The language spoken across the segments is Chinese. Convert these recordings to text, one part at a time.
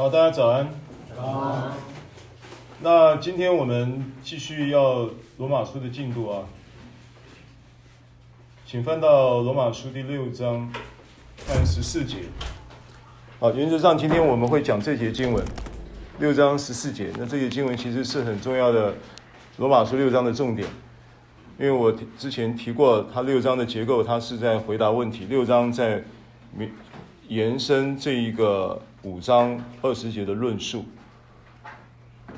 好，大家早安。早安。那今天我们继续要罗马书的进度啊，请翻到罗马书第六章，看十四节。好，原则上今天我们会讲这节经文，六章十四节。那这节经文其实是很重要的，罗马书六章的重点，因为我之前提过，它六章的结构，它是在回答问题，六章在延伸这一个。五章二十节的论述，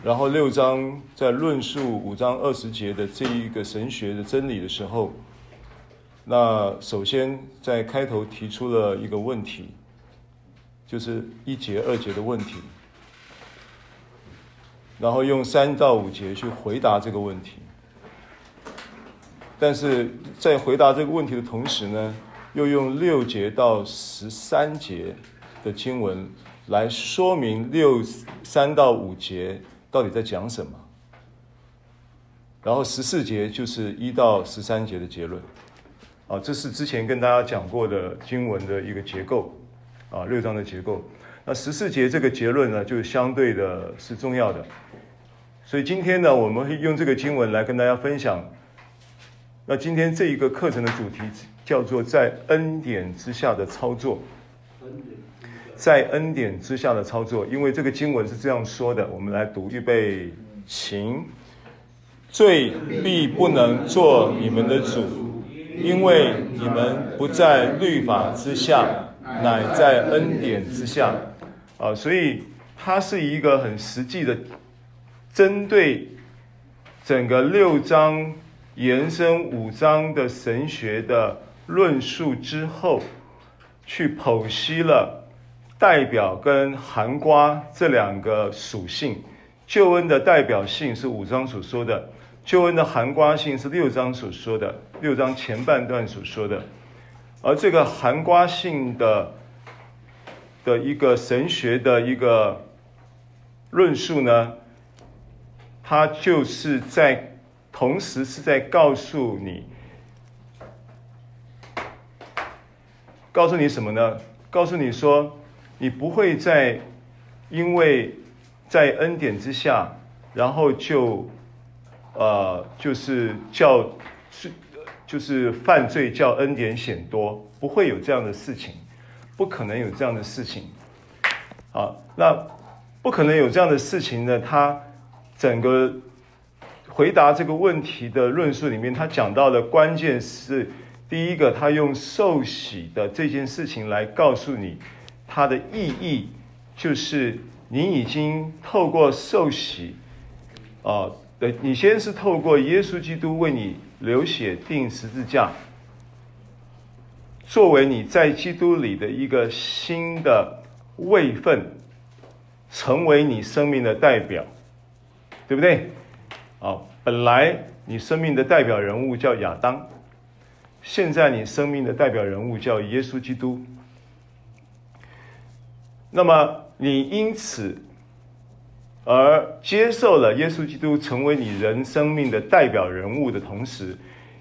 然后六章在论述五章二十节的这一个神学的真理的时候，那首先在开头提出了一个问题，就是一节二节的问题，然后用三到五节去回答这个问题，但是在回答这个问题的同时呢，又用六节到十三节的经文。来说明六三到五节到底在讲什么，然后十四节就是一到十三节的结论，啊，这是之前跟大家讲过的经文的一个结构，啊，六章的结构。那十四节这个结论呢，就相对的是重要的，所以今天呢，我们会用这个经文来跟大家分享。那今天这一个课程的主题叫做在恩典之下的操作。在恩典之下的操作，因为这个经文是这样说的，我们来读，预备，请，罪必不能做你们的主，因为你们不在律法之下，乃在恩典之下。啊，所以它是一个很实际的，针对整个六章延伸五章的神学的论述之后，去剖析了。代表跟含瓜这两个属性，救恩的代表性是五章所说的，救恩的含瓜性是六章所说的，六章前半段所说的，而这个含瓜性的的一个神学的一个论述呢，它就是在同时是在告诉你，告诉你什么呢？告诉你说。你不会再因为在恩典之下，然后就呃就是叫是就是犯罪叫恩典显多，不会有这样的事情，不可能有这样的事情。好，那不可能有这样的事情呢？他整个回答这个问题的论述里面，他讲到的关键是第一个，他用受洗的这件事情来告诉你。它的意义就是，你已经透过受洗，啊，对，你先是透过耶稣基督为你流血钉十字架，作为你在基督里的一个新的位分，成为你生命的代表，对不对？啊，本来你生命的代表人物叫亚当，现在你生命的代表人物叫耶稣基督。那么你因此而接受了耶稣基督成为你人生命的代表人物的同时，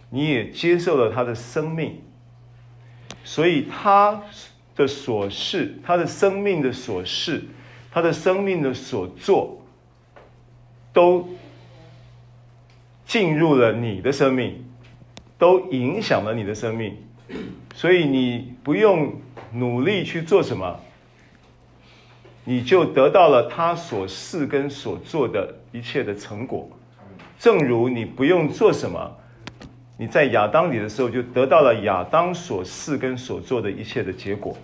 你也接受了他的生命，所以他的所事，他的生命的所事，他的生命的所做，都进入了你的生命，都影响了你的生命，所以你不用努力去做什么。你就得到了他所事跟所做的一切的成果，正如你不用做什么，你在亚当里的时候就得到了亚当所事跟所做的一切的结果。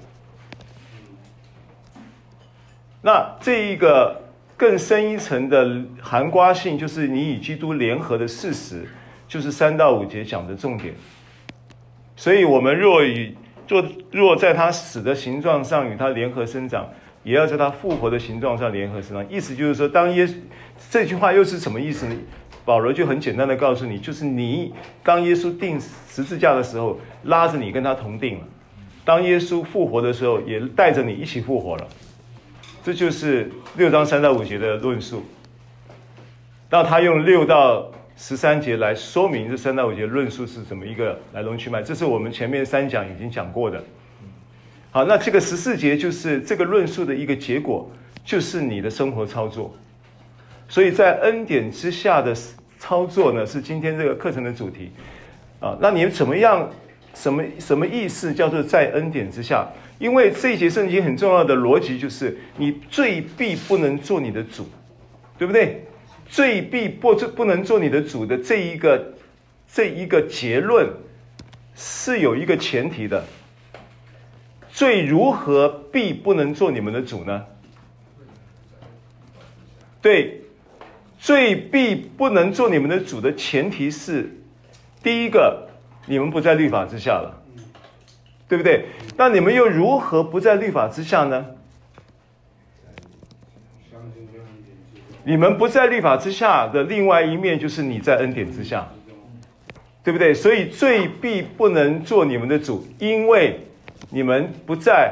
那这一个更深一层的含瓜性，就是你与基督联合的事实，就是三到五节讲的重点。所以，我们若与若若在他死的形状上与他联合生长。也要在他复活的形状上联合生长，意思就是说，当耶稣这句话又是什么意思呢？保罗就很简单的告诉你，就是你当耶稣钉十字架的时候，拉着你跟他同钉了；当耶稣复活的时候，也带着你一起复活了。这就是六章三到五节的论述。那他用六到十三节来说明这三到五节论述是怎么一个来龙去脉，这是我们前面三讲已经讲过的。好，那这个十四节就是这个论述的一个结果，就是你的生活操作。所以在恩典之下的操作呢，是今天这个课程的主题啊。那你们怎么样？什么什么意思？叫做在恩典之下？因为这一节圣经很重要的逻辑就是，你罪必不能做你的主，对不对？罪必不不能做你的主的这一个这一个结论是有一个前提的。罪如何必不能做你们的主呢？对，罪必不能做你们的主的前提是，第一个，你们不在律法之下了，对不对？那你们又如何不在律法之下呢？你们不在律法之下的另外一面，就是你在恩典之下，对不对？所以罪必不能做你们的主，因为。你们不在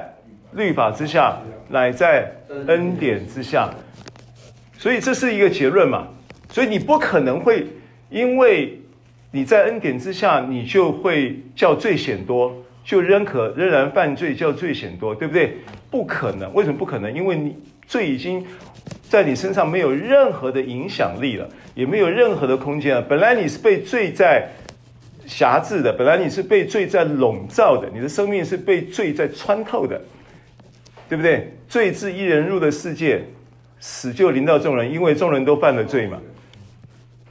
律法之下，乃在恩典之下，所以这是一个结论嘛？所以你不可能会因为你在恩典之下，你就会叫罪显多，就仍可仍然犯罪叫罪显多，对不对？不可能，为什么不可能？因为你罪已经在你身上没有任何的影响力了，也没有任何的空间了。本来你是被罪在。辖制的，本来你是被罪在笼罩的，你的生命是被罪在穿透的，对不对？罪自一人入的世界，死就临到众人，因为众人都犯了罪嘛。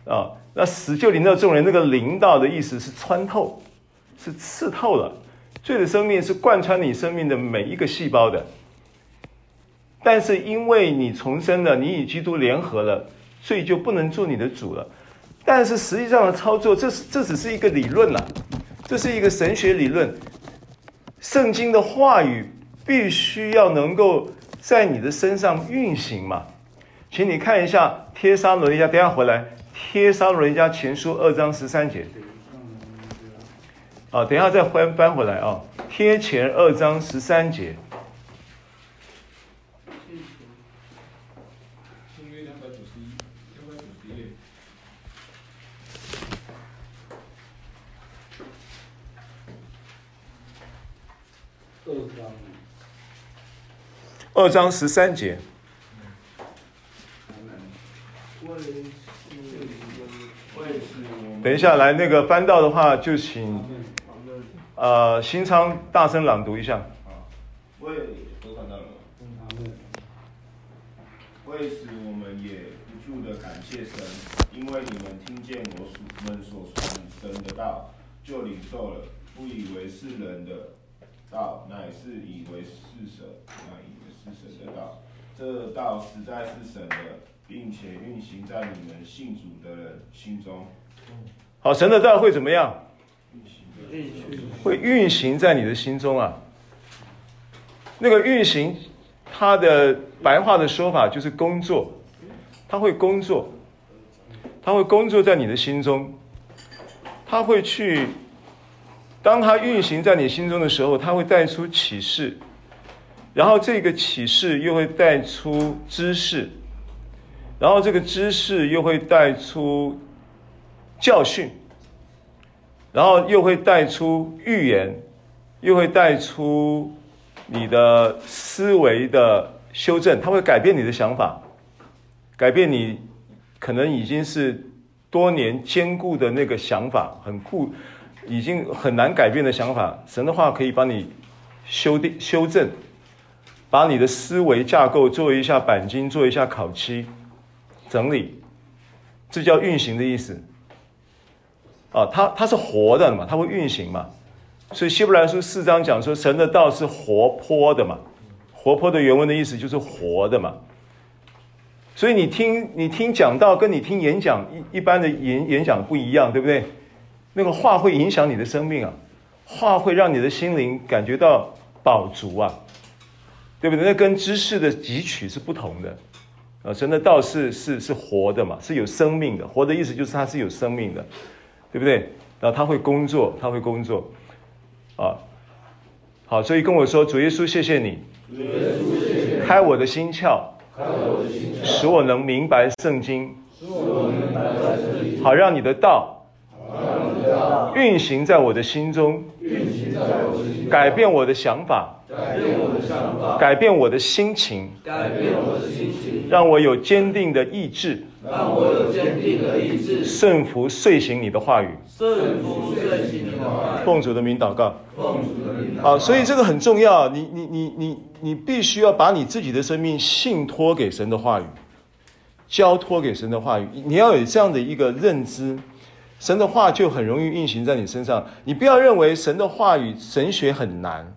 啊，那死就临到众人，那个临到的意思是穿透，是刺透了。罪的生命是贯穿你生命的每一个细胞的，但是因为你重生了，你与基督联合了，所以就不能做你的主了。但是实际上的操作，这是这只是一个理论了，这是一个神学理论。圣经的话语必须要能够在你的身上运行嘛？请你看一下《帖撒罗尼迦》，等下回来，《帖撒罗尼迦前书》二章十三节。啊，等一下再翻翻回来啊，《帖前》二章十三节。二章十三节。等一下，来那个翻到的话，就请呃新昌大声朗读一下。为都看到了。为此，我们也不住的感谢神，因为你们听见我们所传神的道，就领受了，不以为是人的道，乃是以为是神，乃以。是神的道，这道实在是神的，并且运行在你们信主的人心中。好，神的道会怎么样？会运行在你的心中啊。那个运行，它的白话的说法就是工作，它会工作，它会工作在你的心中，它会去，当它运行在你心中的时候，它会带出启示。然后这个启示又会带出知识，然后这个知识又会带出教训，然后又会带出预言，又会带出你的思维的修正，它会改变你的想法，改变你可能已经是多年坚固的那个想法，很固，已经很难改变的想法，神的话可以帮你修订修正。把你的思维架构做一下钣金，做一下烤漆，整理，这叫运行的意思。啊，它它是活的嘛，它会运行嘛。所以希伯来书四章讲说，神的道是活泼的嘛，活泼的原文的意思就是活的嘛。所以你听你听讲道，跟你听演讲一一般的演演讲不一样，对不对？那个话会影响你的生命啊，话会让你的心灵感觉到饱足啊。对不对？那跟知识的汲取是不同的，啊，神的道是是是活的嘛，是有生命的。活的意思就是它是有生命的，对不对？然后他会工作，它会工作，啊，好，所以跟我说，主耶稣，谢谢你，主耶稣，谢谢，开我的心窍，开我的心窍，使我能明白圣经，使我能明白圣经，好让你的道，好让你的道运行在我的心中，改变我的想法，改变我的心情，让我有坚定的意志，让我有坚定的意志顺服遂行你的话语，奉主的名祷告。啊，所以这个很重要，你你你你你必须要把你自己的生命信托给神的话语。交托给神的话语，你要有这样的一个认知，神的话就很容易运行在你身上。你不要认为神的话语神学很难，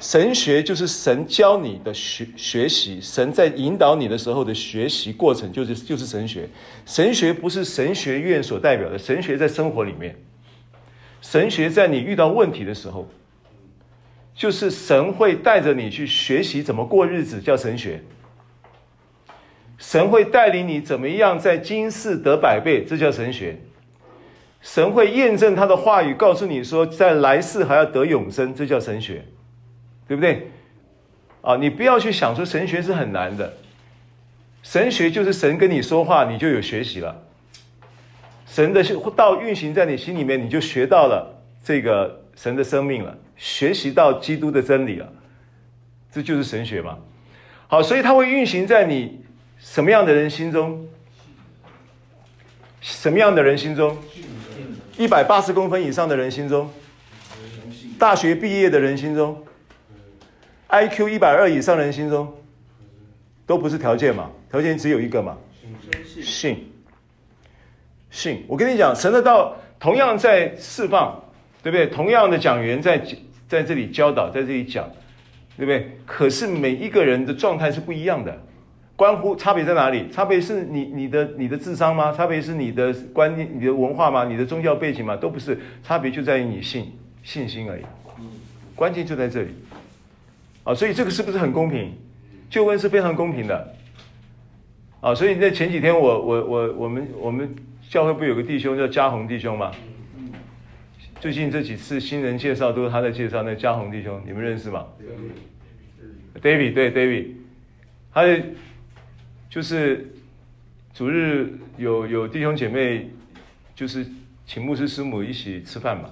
神学就是神教你的学学习，神在引导你的时候的学习过程就是就是神学。神学不是神学院所代表的，神学在生活里面，神学在你遇到问题的时候，就是神会带着你去学习怎么过日子，叫神学。神会带领你怎么样在今世得百倍，这叫神学。神会验证他的话语，告诉你说在来世还要得永生，这叫神学，对不对？啊，你不要去想说神学是很难的，神学就是神跟你说话，你就有学习了。神的道运行在你心里面，你就学到了这个神的生命了，学习到基督的真理了，这就是神学嘛。好，所以它会运行在你。什么样的人心中？什么样的人心中？一百八十公分以上的人心中，大学毕业的人心中，IQ 一百二以上人心中，都不是条件嘛？条件只有一个嘛？信，信。我跟你讲，神的道同样在释放，对不对？同样的讲员在在这里教导，在这里讲，对不对？可是每一个人的状态是不一样的。关乎差别在哪里？差别是你你的你的智商吗？差别是你的观念、你的文化吗？你的宗教背景吗？都不是，差别就在于你信信心而已。关键就在这里。啊，所以这个是不是很公平？救恩是非常公平的。啊，所以在前几天我我我我们我们教会不有个弟兄叫嘉宏弟兄吗？最近这几次新人介绍都是他在介绍，那嘉宏弟兄你们认识吗？David 对 David，他的。就是主日有有弟兄姐妹，就是请牧师师母一起吃饭嘛，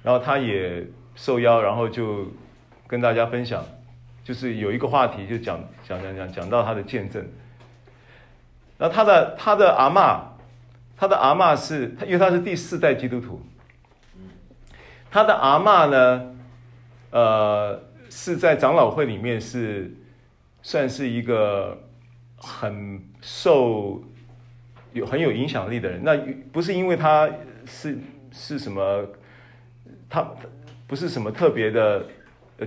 然后他也受邀，然后就跟大家分享，就是有一个话题就讲讲讲讲讲到他的见证。那他的他的阿嬷，他的阿嬷是，因为他是第四代基督徒，他的阿嬷呢，呃，是在长老会里面是算是一个。很受有很有影响力的人，那不是因为他是是什么，他不是什么特别的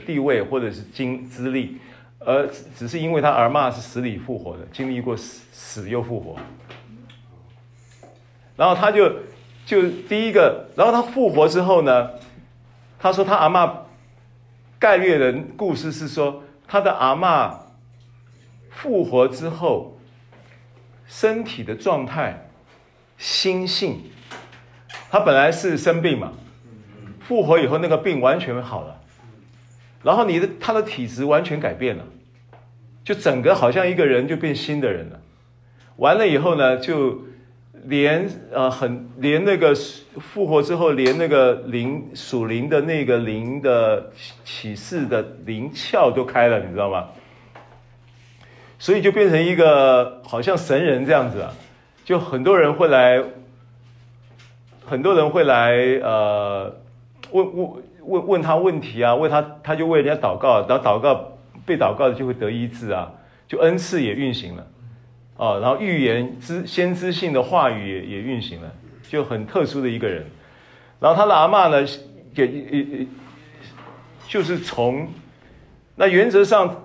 地位或者是经资历，而只是因为他阿嬷是死里复活的，经历过死死又复活，然后他就就第一个，然后他复活之后呢，他说他阿嬷概略的故事是说他的阿嬷。复活之后，身体的状态、心性，他本来是生病嘛，复活以后那个病完全好了，然后你的他的体质完全改变了，就整个好像一个人就变新的人了。完了以后呢，就连呃很连那个复活之后，连那个灵属灵的那个灵的启示的灵窍都开了，你知道吗？所以就变成一个好像神人这样子啊，就很多人会来，很多人会来呃问问问问他问题啊，问他他就为人家祷告，然后祷告被祷告的就会得医治啊，就恩赐也运行了，啊，然后预言知先知性的话语也也运行了，就很特殊的一个人。然后他的阿嬷呢，给就是从那原则上。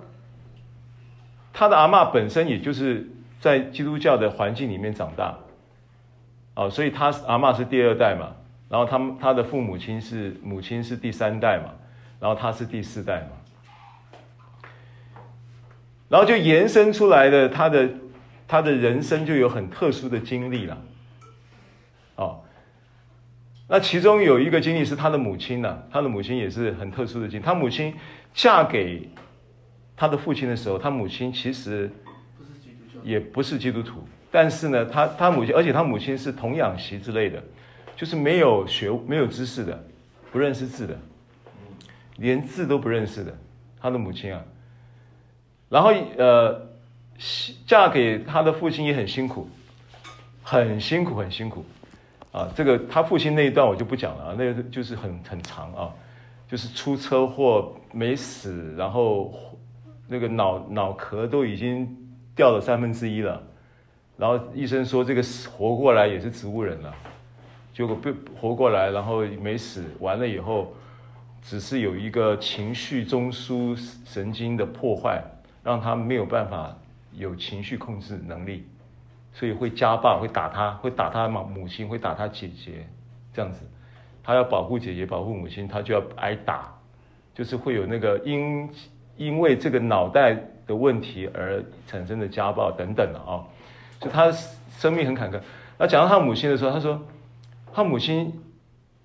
他的阿嬷本身也就是在基督教的环境里面长大，哦，所以他阿嬷是第二代嘛，然后他们他的父母亲是母亲是第三代嘛，然后他是第四代嘛，然后就延伸出来的他的他的人生就有很特殊的经历了，哦，那其中有一个经历是他的母亲呢，他的母亲也是很特殊的经历，他母亲嫁给。他的父亲的时候，他母亲其实也不是基督徒，但是呢，他他母亲，而且他母亲是童养媳之类的，就是没有学、没有知识的，不认识字的，连字都不认识的，他的母亲啊。然后呃，嫁给他的父亲也很辛苦，很辛苦，很辛苦啊。这个他父亲那一段我就不讲了啊，那个就是很很长啊，就是出车祸没死，然后那个脑脑壳都已经掉了三分之一了。然后医生说这个活过来也是植物人了，结果被活过来，然后没死，完了以后，只是有一个情绪中枢神经的破坏，让他没有办法有情绪控制能力，所以会家暴，会打他，会打他母母亲，会打他姐姐，这样子，他要保护姐姐，保护母亲，他就要挨打，就是会有那个因因为这个脑袋的问题而产生的家暴等等的啊。就他生命很坎坷。那讲到他母亲的时候，他说他母亲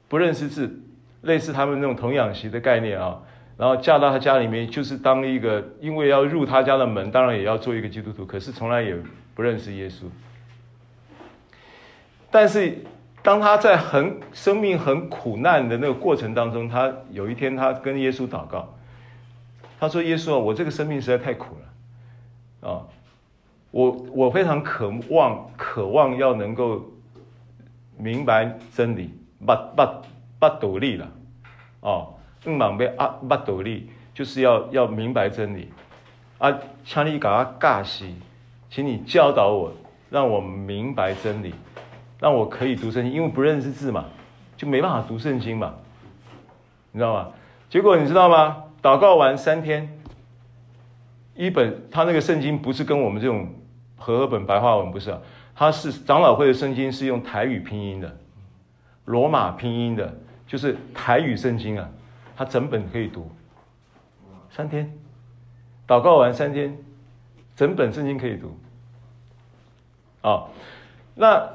不认识字，类似他们那种童养媳的概念啊。然后嫁到他家里面，就是当一个，因为要入他家的门，当然也要做一个基督徒，可是从来也不认识耶稣。但是当他在很生命很苦难的那个过程当中，他有一天他跟耶稣祷告，他说：“耶稣啊，我这个生命实在太苦了啊。”我我非常渴望渴望要能够明白真理，不不不独立了，哦，更忙被啊不独立，就是要要明白真理，啊，请你搞个尬西，请你教导我，让我明白真理，让我可以读圣经，因为不认识字嘛，就没办法读圣经嘛，你知道吗？结果你知道吗？祷告完三天，一本他那个圣经不是跟我们这种。和合本白话文不是啊，他是长老会的圣经，是用台语拼音的，罗马拼音的，就是台语圣经啊，他整本可以读，三天，祷告完三天，整本圣经可以读，啊，那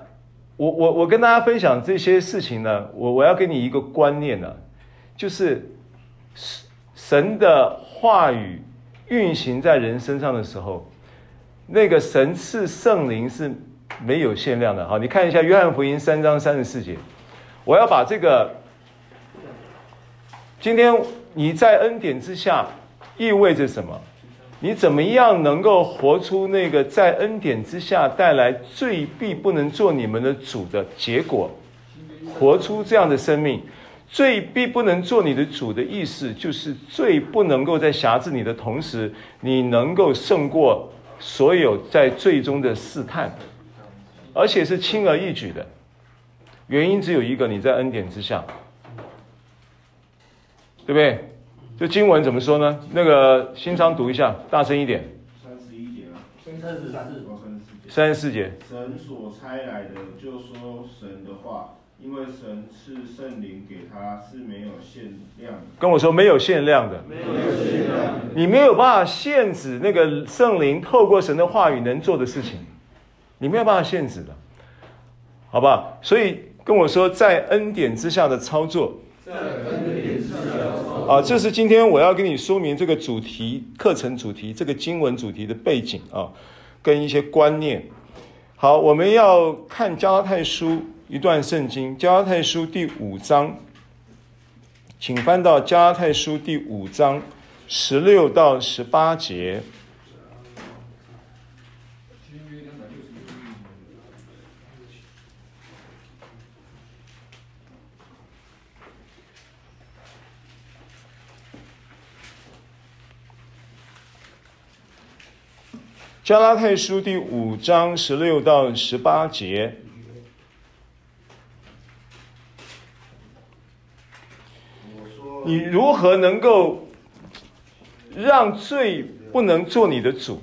我我我跟大家分享这些事情呢，我我要给你一个观念呢，就是神的话语运行在人身上的时候。那个神赐圣灵是没有限量的，好，你看一下约翰福音三章三十四节。我要把这个，今天你在恩典之下意味着什么？你怎么样能够活出那个在恩典之下带来罪必不能做你们的主的结果？活出这样的生命，罪必不能做你的主的意思，就是罪不能够在辖制你的同时，你能够胜过。所有在最终的试探，而且是轻而易举的，原因只有一个：你在恩典之下，对不对？这经文怎么说呢？那个新昌读一下，大声一点。三十一节啊，三十三十三十四节。神所差来的，就说神的话。因为神赐圣灵给他是没有限量的，跟我说没有限量的，没有限量的，你没有办法限制那个圣灵透过神的话语能做的事情，你没有办法限制的，好吧？所以跟我说在恩典之下的操作，在恩典之下的操作啊，这是今天我要跟你说明这个主题课程主题这个经文主题的背景啊，跟一些观念。好，我们要看加拉太书。一段圣经，加拉太书第五章，请翻到加拉太书第五章十六到十八节。加拉太书第五章十六到十八节。你如何能够让罪不能做你的主？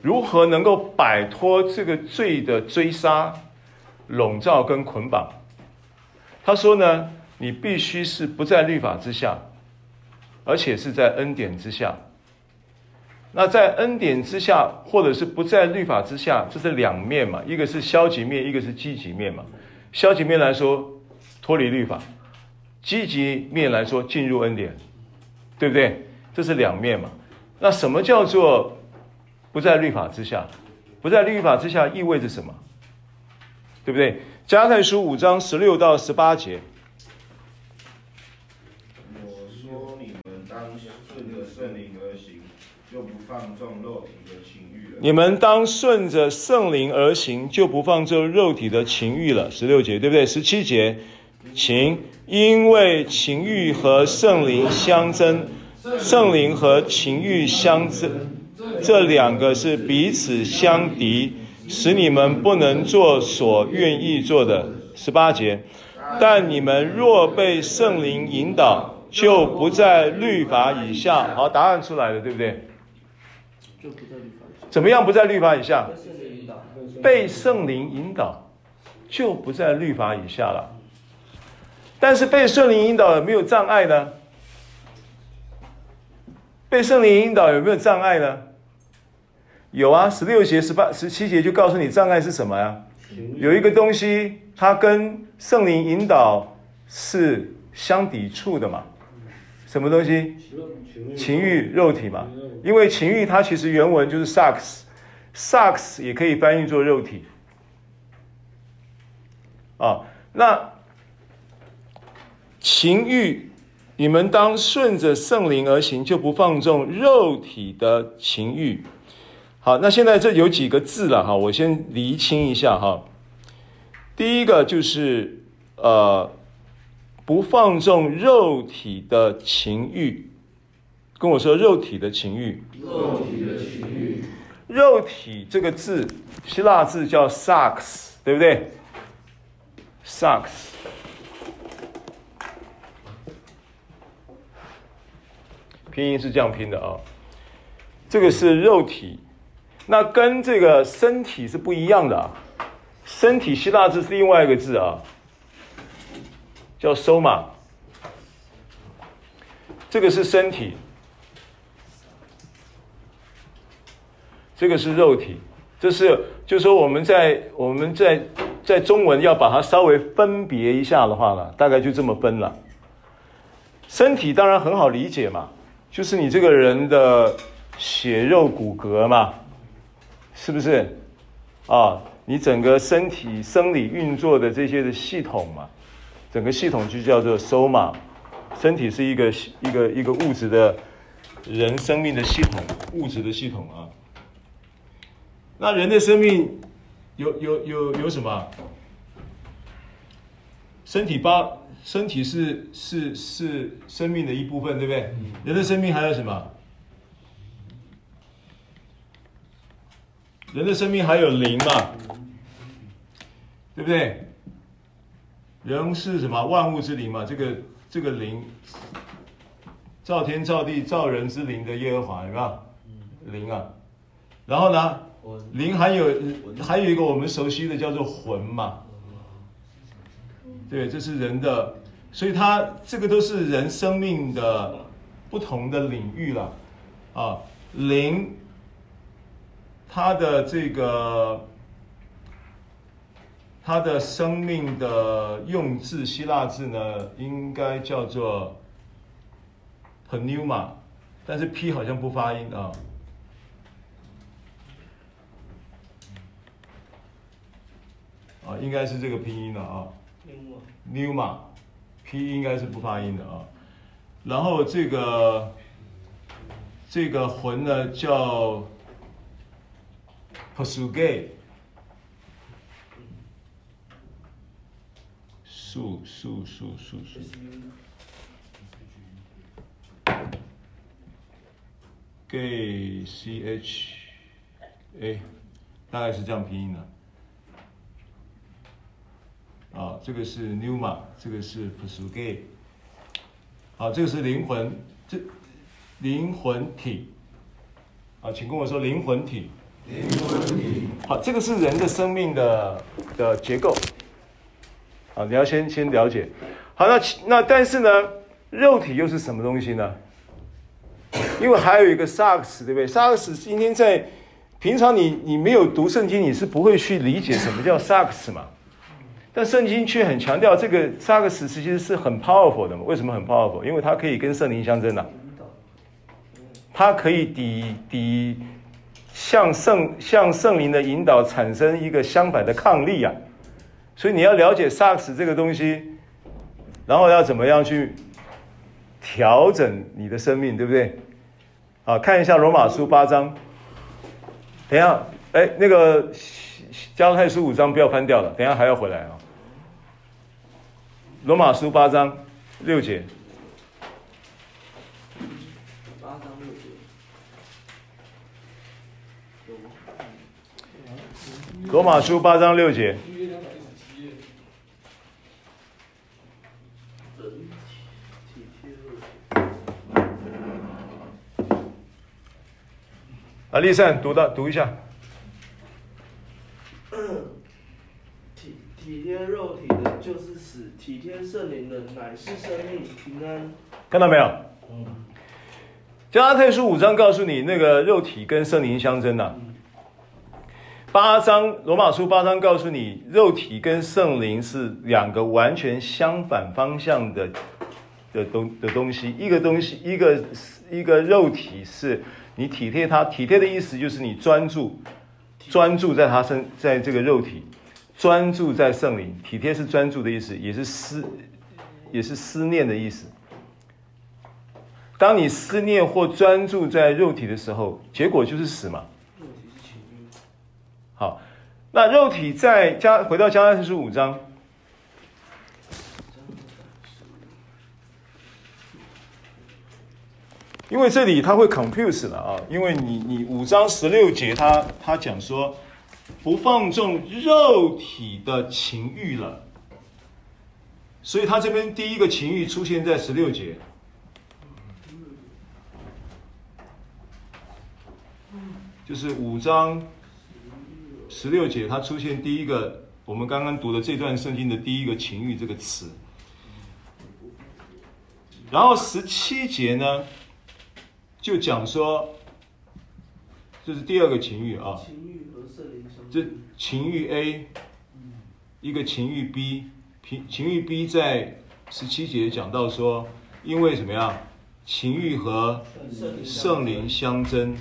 如何能够摆脱这个罪的追杀、笼罩跟捆绑？他说呢，你必须是不在律法之下，而且是在恩典之下。那在恩典之下，或者是不在律法之下，这是两面嘛？一个是消极面，一个是积极面嘛？消极面来说，脱离律法。积极面来说，进入恩典，对不对？这是两面嘛。那什么叫做不在律法之下？不在律法之下意味着什么？对不对？加太书五章十六到十八节。我说你们当顺着圣灵而行，就不放纵肉体的情欲了。你们当顺着圣灵而行，就不放纵肉体的情欲了。十六节对不对？十七节，情，因为情欲和圣灵相争，圣灵和情欲相争，这两个是彼此相敌，使你们不能做所愿意做的。十八节，但你们若被圣灵引导，就不在律法以下。好，答案出来了，对不对？就不在律法。怎么样不在律法以下？被圣灵引导。被圣灵引导，就不在律法以下了。但是被圣灵引导有没有障碍呢？被圣灵引导有没有障碍呢？有啊，十六节、十八、十七节就告诉你障碍是什么呀？有一个东西，它跟圣灵引导是相抵触的嘛？什么东西？情欲、肉体嘛？因为情欲它其实原文就是 sarx，sarx 也可以翻译做肉体。啊，那情欲，你们当顺着圣灵而行，就不放纵肉体的情欲。好，那现在这有几个字了哈，我先厘清一下哈。第一个就是呃，不放纵肉体的情欲。跟我说肉体的情欲，肉体的情欲，肉体这个字，希腊字叫 sarx，对不对？sarx，拼音是这样拼的啊。这个是肉体，那跟这个身体是不一样的啊。身体希腊字是另外一个字啊，叫 soma，这个是身体。这个是肉体，这是就是说我们在我们在在中文要把它稍微分别一下的话呢，大概就这么分了。身体当然很好理解嘛，就是你这个人的血肉骨骼嘛，是不是？啊，你整个身体生理运作的这些的系统嘛，整个系统就叫做 soma。身体是一个一个一个物质的人生命的系统，物质的系统啊。那人的生命有有有有什么？身体八，身体是是是生命的一部分，对不对？人的生命还有什么？人的生命还有灵嘛？对不对？人是什么？万物之灵嘛？这个这个灵，造天造地造人之灵的耶和华，有没有？灵啊，然后呢？灵还有还有一个我们熟悉的叫做魂嘛，对，这是人的，所以它这个都是人生命的不同的领域了啊。灵，它的这个它的生命的用字希腊字呢，应该叫做 pneuma，但是 P 好像不发音啊。啊，应该是这个拼音的啊，pneuma，P 应该是不发音的啊。然后这个这个魂呢叫 psuche，数数数数数，G C H A，大概是这样拼音的。啊，这个是 pneuma，这个是 psuche。好，这个是灵魂，这灵魂体。啊，请跟我说灵魂体。灵魂体。好，这个是人的生命的的结构。啊，你要先先了解。好，那那但是呢，肉体又是什么东西呢？因为还有一个 sarx，对不对？sarx 今天在平常你你没有读圣经，你是不会去理解什么叫 sarx 嘛。但圣经却很强调这个撒克斯其实是很 powerful 的嘛？为什么很 powerful？因为它可以跟圣灵相争的、啊，它可以抵抵向圣向圣灵的引导产生一个相反的抗力啊！所以你要了解萨克斯这个东西，然后要怎么样去调整你的生命，对不对？好，看一下罗马书八章。等一下，哎，那个加拉太书五章不要翻掉了，等一下还要回来啊。罗马书八章六节。罗马书八章六节。啊，丽善读的读一下。体体贴肉体的，就是；体贴圣灵的，乃是生命平安。看到没有？嗯。加拉太书五章告诉你，那个肉体跟圣灵相争呐、啊。八章罗马书八章告诉你，肉体跟圣灵是两个完全相反方向的的东的东西。一个东西，一个一个肉体是。你体贴他，体贴的意思就是你专注，专注在他身，在这个肉体，专注在圣灵。体贴是专注的意思，也是思，也是思念的意思。当你思念或专注在肉体的时候，结果就是死嘛。好，那肉体在加回到加拉太书五章。因为这里他会 confuse 了啊，因为你你五章十六节他他讲说不放纵肉体的情欲了，所以他这边第一个情欲出现在十六节，就是五章十六节他出现第一个我们刚刚读的这段圣经的第一个情欲这个词，然后十七节呢？就讲说，这是第二个情欲啊。这情欲 A，一个情欲 B，情情欲 B 在十七节讲到说，因为什么呀？情欲和圣灵相争。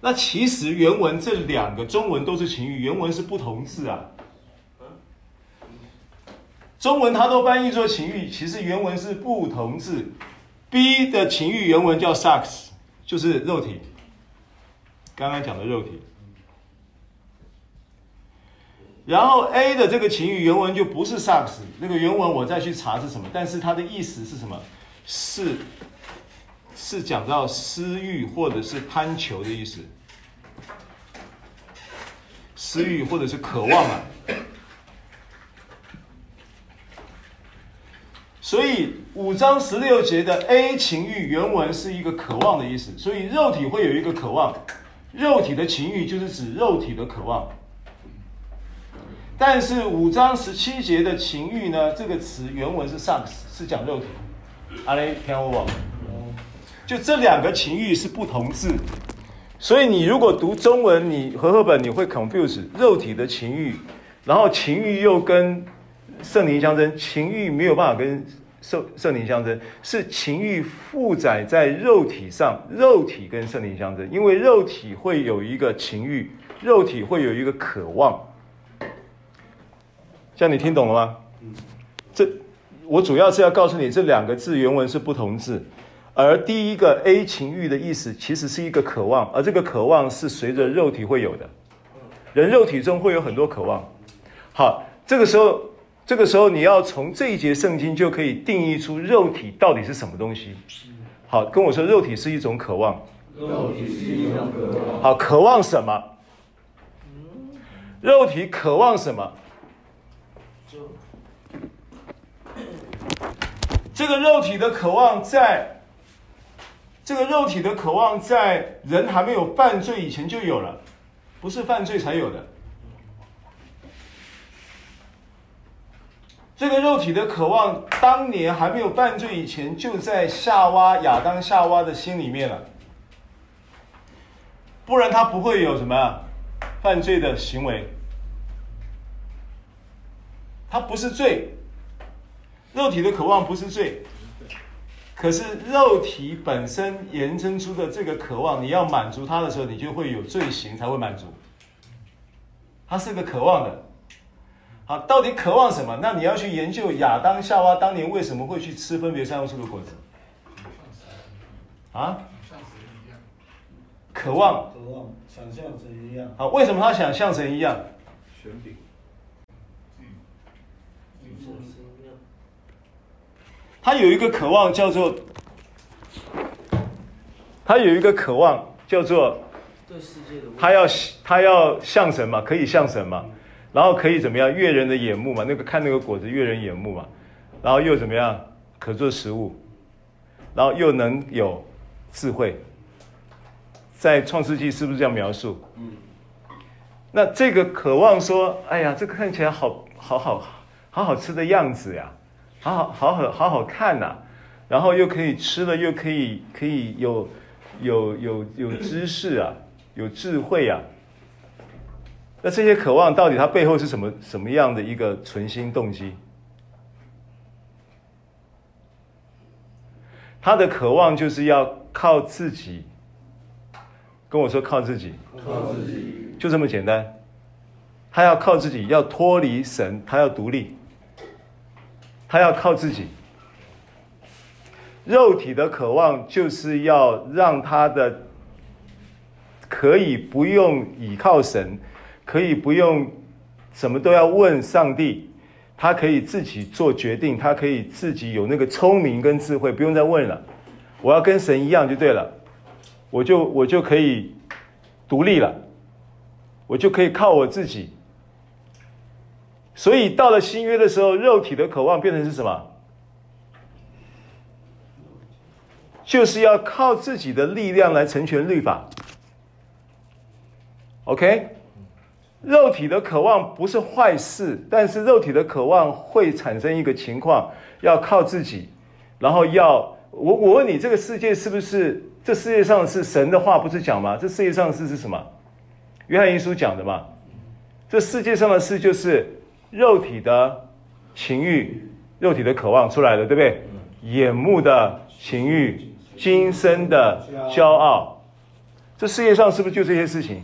那其实原文这两个中文都是情欲，原文是不同字啊。中文它都翻译作情欲，其实原文是不同字。B 的情欲原文叫 sarx，就是肉体。刚刚讲的肉体。然后 A 的这个情欲原文就不是 sarx，那个原文我再去查是什么，但是它的意思是什么？是是讲到私欲或者是贪求的意思，私欲或者是渴望啊。所以五章十六节的 A 情欲原文是一个渴望的意思，所以肉体会有一个渴望，肉体的情欲就是指肉体的渴望。但是五章十七节的情欲呢，这个词原文是 sarx，是讲肉体。阿雷听我，就这两个情欲是不同字，所以你如果读中文，你和合本你会 confuse 肉体的情欲，然后情欲又跟。圣灵相争，情欲没有办法跟圣圣灵相争，是情欲负载在肉体上，肉体跟圣灵相争，因为肉体会有一个情欲，肉体会有一个渴望。这样你听懂了吗？这我主要是要告诉你，这两个字原文是不同字，而第一个 A 情欲的意思其实是一个渴望，而这个渴望是随着肉体会有的，人肉体中会有很多渴望。好，这个时候。这个时候，你要从这一节圣经就可以定义出肉体到底是什么东西。好，跟我说，肉体是一种渴望。肉体是一种渴望。好，渴望什么？肉体渴望什么？这个肉体的渴望在，这个肉体的渴望在人还没有犯罪以前就有了，不是犯罪才有的。这个肉体的渴望，当年还没有犯罪以前，就在夏娃、亚当、夏娃的心里面了。不然他不会有什么犯罪的行为。他不是罪，肉体的渴望不是罪，可是肉体本身延伸出的这个渴望，你要满足它的时候，你就会有罪行才会满足。它是个渴望的。好，到底渴望什么？那你要去研究亚当夏娃当年为什么会去吃分别善恶树的果子。啊？渴望。渴望，想像神一样。好，为什么他想像神一样？权柄。他有一个渴望叫做，他有一个渴望叫做，他要他要像神嘛，可以像神嘛，然后可以怎么样悦人的眼目嘛，那个看那个果子悦人眼目嘛，然后又怎么样可做食物，然后又能有智慧，在创世纪是不是这样描述？嗯，那这个渴望说，哎呀，这个看起来好好好好好吃的样子呀。好好好好好好看呐、啊，然后又可以吃了，又可以可以有有有有知识啊，有智慧啊。那这些渴望到底它背后是什么什么样的一个存心动机？他的渴望就是要靠自己，跟我说靠自己，靠自己，就这么简单。他要靠自己，要脱离神，他要独立。他要靠自己，肉体的渴望就是要让他的可以不用倚靠神，可以不用什么都要问上帝，他可以自己做决定，他可以自己有那个聪明跟智慧，不用再问了。我要跟神一样就对了，我就我就可以独立了，我就可以靠我自己。所以到了新约的时候，肉体的渴望变成是什么？就是要靠自己的力量来成全律法。OK，肉体的渴望不是坏事，但是肉体的渴望会产生一个情况，要靠自己，然后要我我问你，这个世界是不是这世界上是神的话不是讲吗？这世界上是是什么？约翰一书讲的嘛？这世界上的事就是。肉体的情欲，肉体的渴望出来了，对不对？眼目的情欲，今生的骄傲，这世界上是不是就这些事情？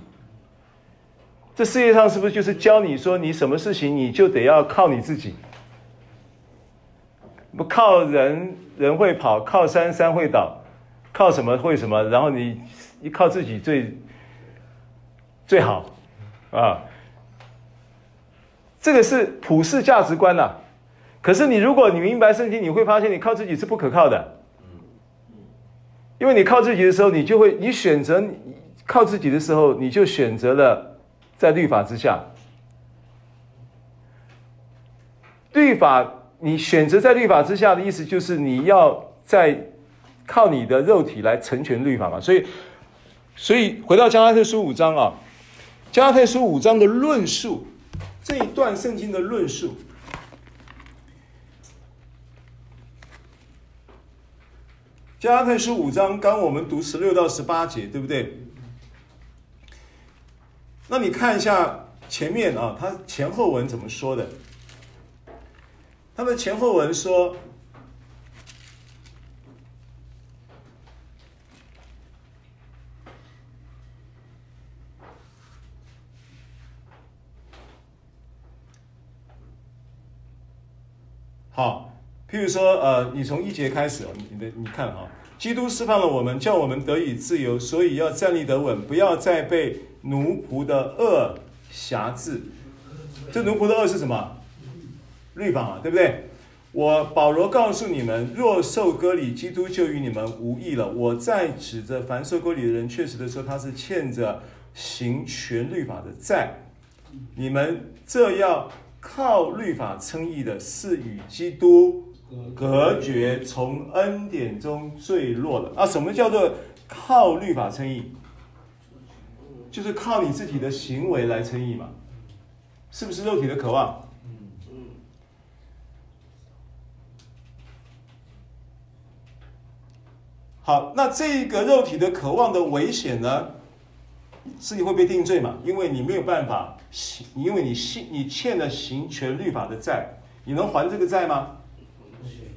这世界上是不是就是教你说，你什么事情你就得要靠你自己？不靠人，人会跑；靠山，山会倒；靠什么会什么？然后你一靠自己最最好啊。这个是普世价值观呐、啊，可是你如果你明白圣经，你会发现你靠自己是不可靠的。因为你靠自己的时候，你就会你选择靠自己的时候，你就选择了在律法之下。律法，你选择在律法之下的意思就是你要在靠你的肉体来成全律法嘛。所以，所以回到加拉太书五章啊，加拉太书五章的论述。这一段圣经的论述，加拉太书五章，刚我们读十六到十八节，对不对？那你看一下前面啊，他前后文怎么说的？他的前后文说。好，譬如说，呃，你从一节开始，你的你看哈，基督释放了我们，叫我们得以自由，所以要站立得稳，不要再被奴仆的恶挟制。这奴仆的恶是什么？律法啊，对不对？我保罗告诉你们，若受割礼，基督就与你们无异了。我在指着凡受割礼的人，确实的说，他是欠着行全律法的债。你们这要。靠律法称义的是与基督隔绝，从恩典中坠落了啊！什么叫做靠律法称义？就是靠你自己的行为来称义嘛？是不是肉体的渴望？好，那这个肉体的渴望的危险呢？是你会被定罪嘛？因为你没有办法。因为你信，你欠了行权律法的债，你能还这个债吗？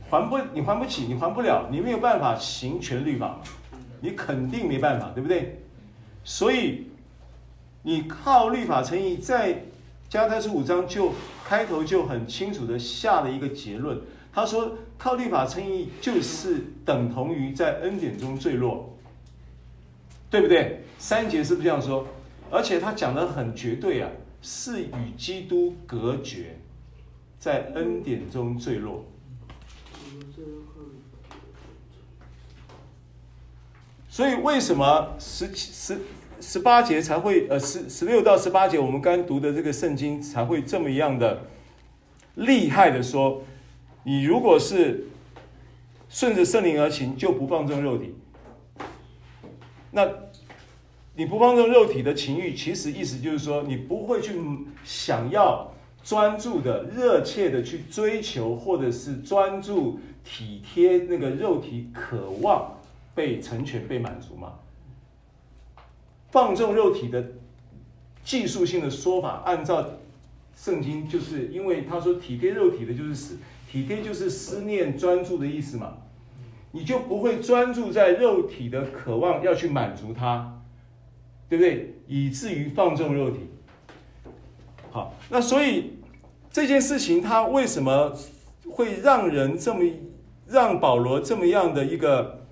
还不，你还不起，你还不了，你没有办法行权律法，你肯定没办法，对不对？所以，你靠律法称义，在加拉太书五章就开头就很清楚的下了一个结论，他说靠律法称义就是等同于在恩典中坠落，对不对？三节是不是这样说？而且他讲的很绝对啊，是与基督隔绝，在恩典中坠落。所以为什么十七十十八节才会呃十十六到十八节我们刚读的这个圣经才会这么样的厉害的说，你如果是顺着圣灵而行，就不放纵肉体。那你不放纵肉体的情欲，其实意思就是说，你不会去想要专注的、热切的去追求，或者是专注体贴那个肉体渴望被成全、被满足嘛。放纵肉体的技术性的说法，按照圣经，就是因为他说体贴肉体的就是死，体贴就是思念、专注的意思嘛，你就不会专注在肉体的渴望要去满足它，对不对？以至于放纵肉体。好，那所以这件事情，他为什么会让人这么让保罗这么样的一个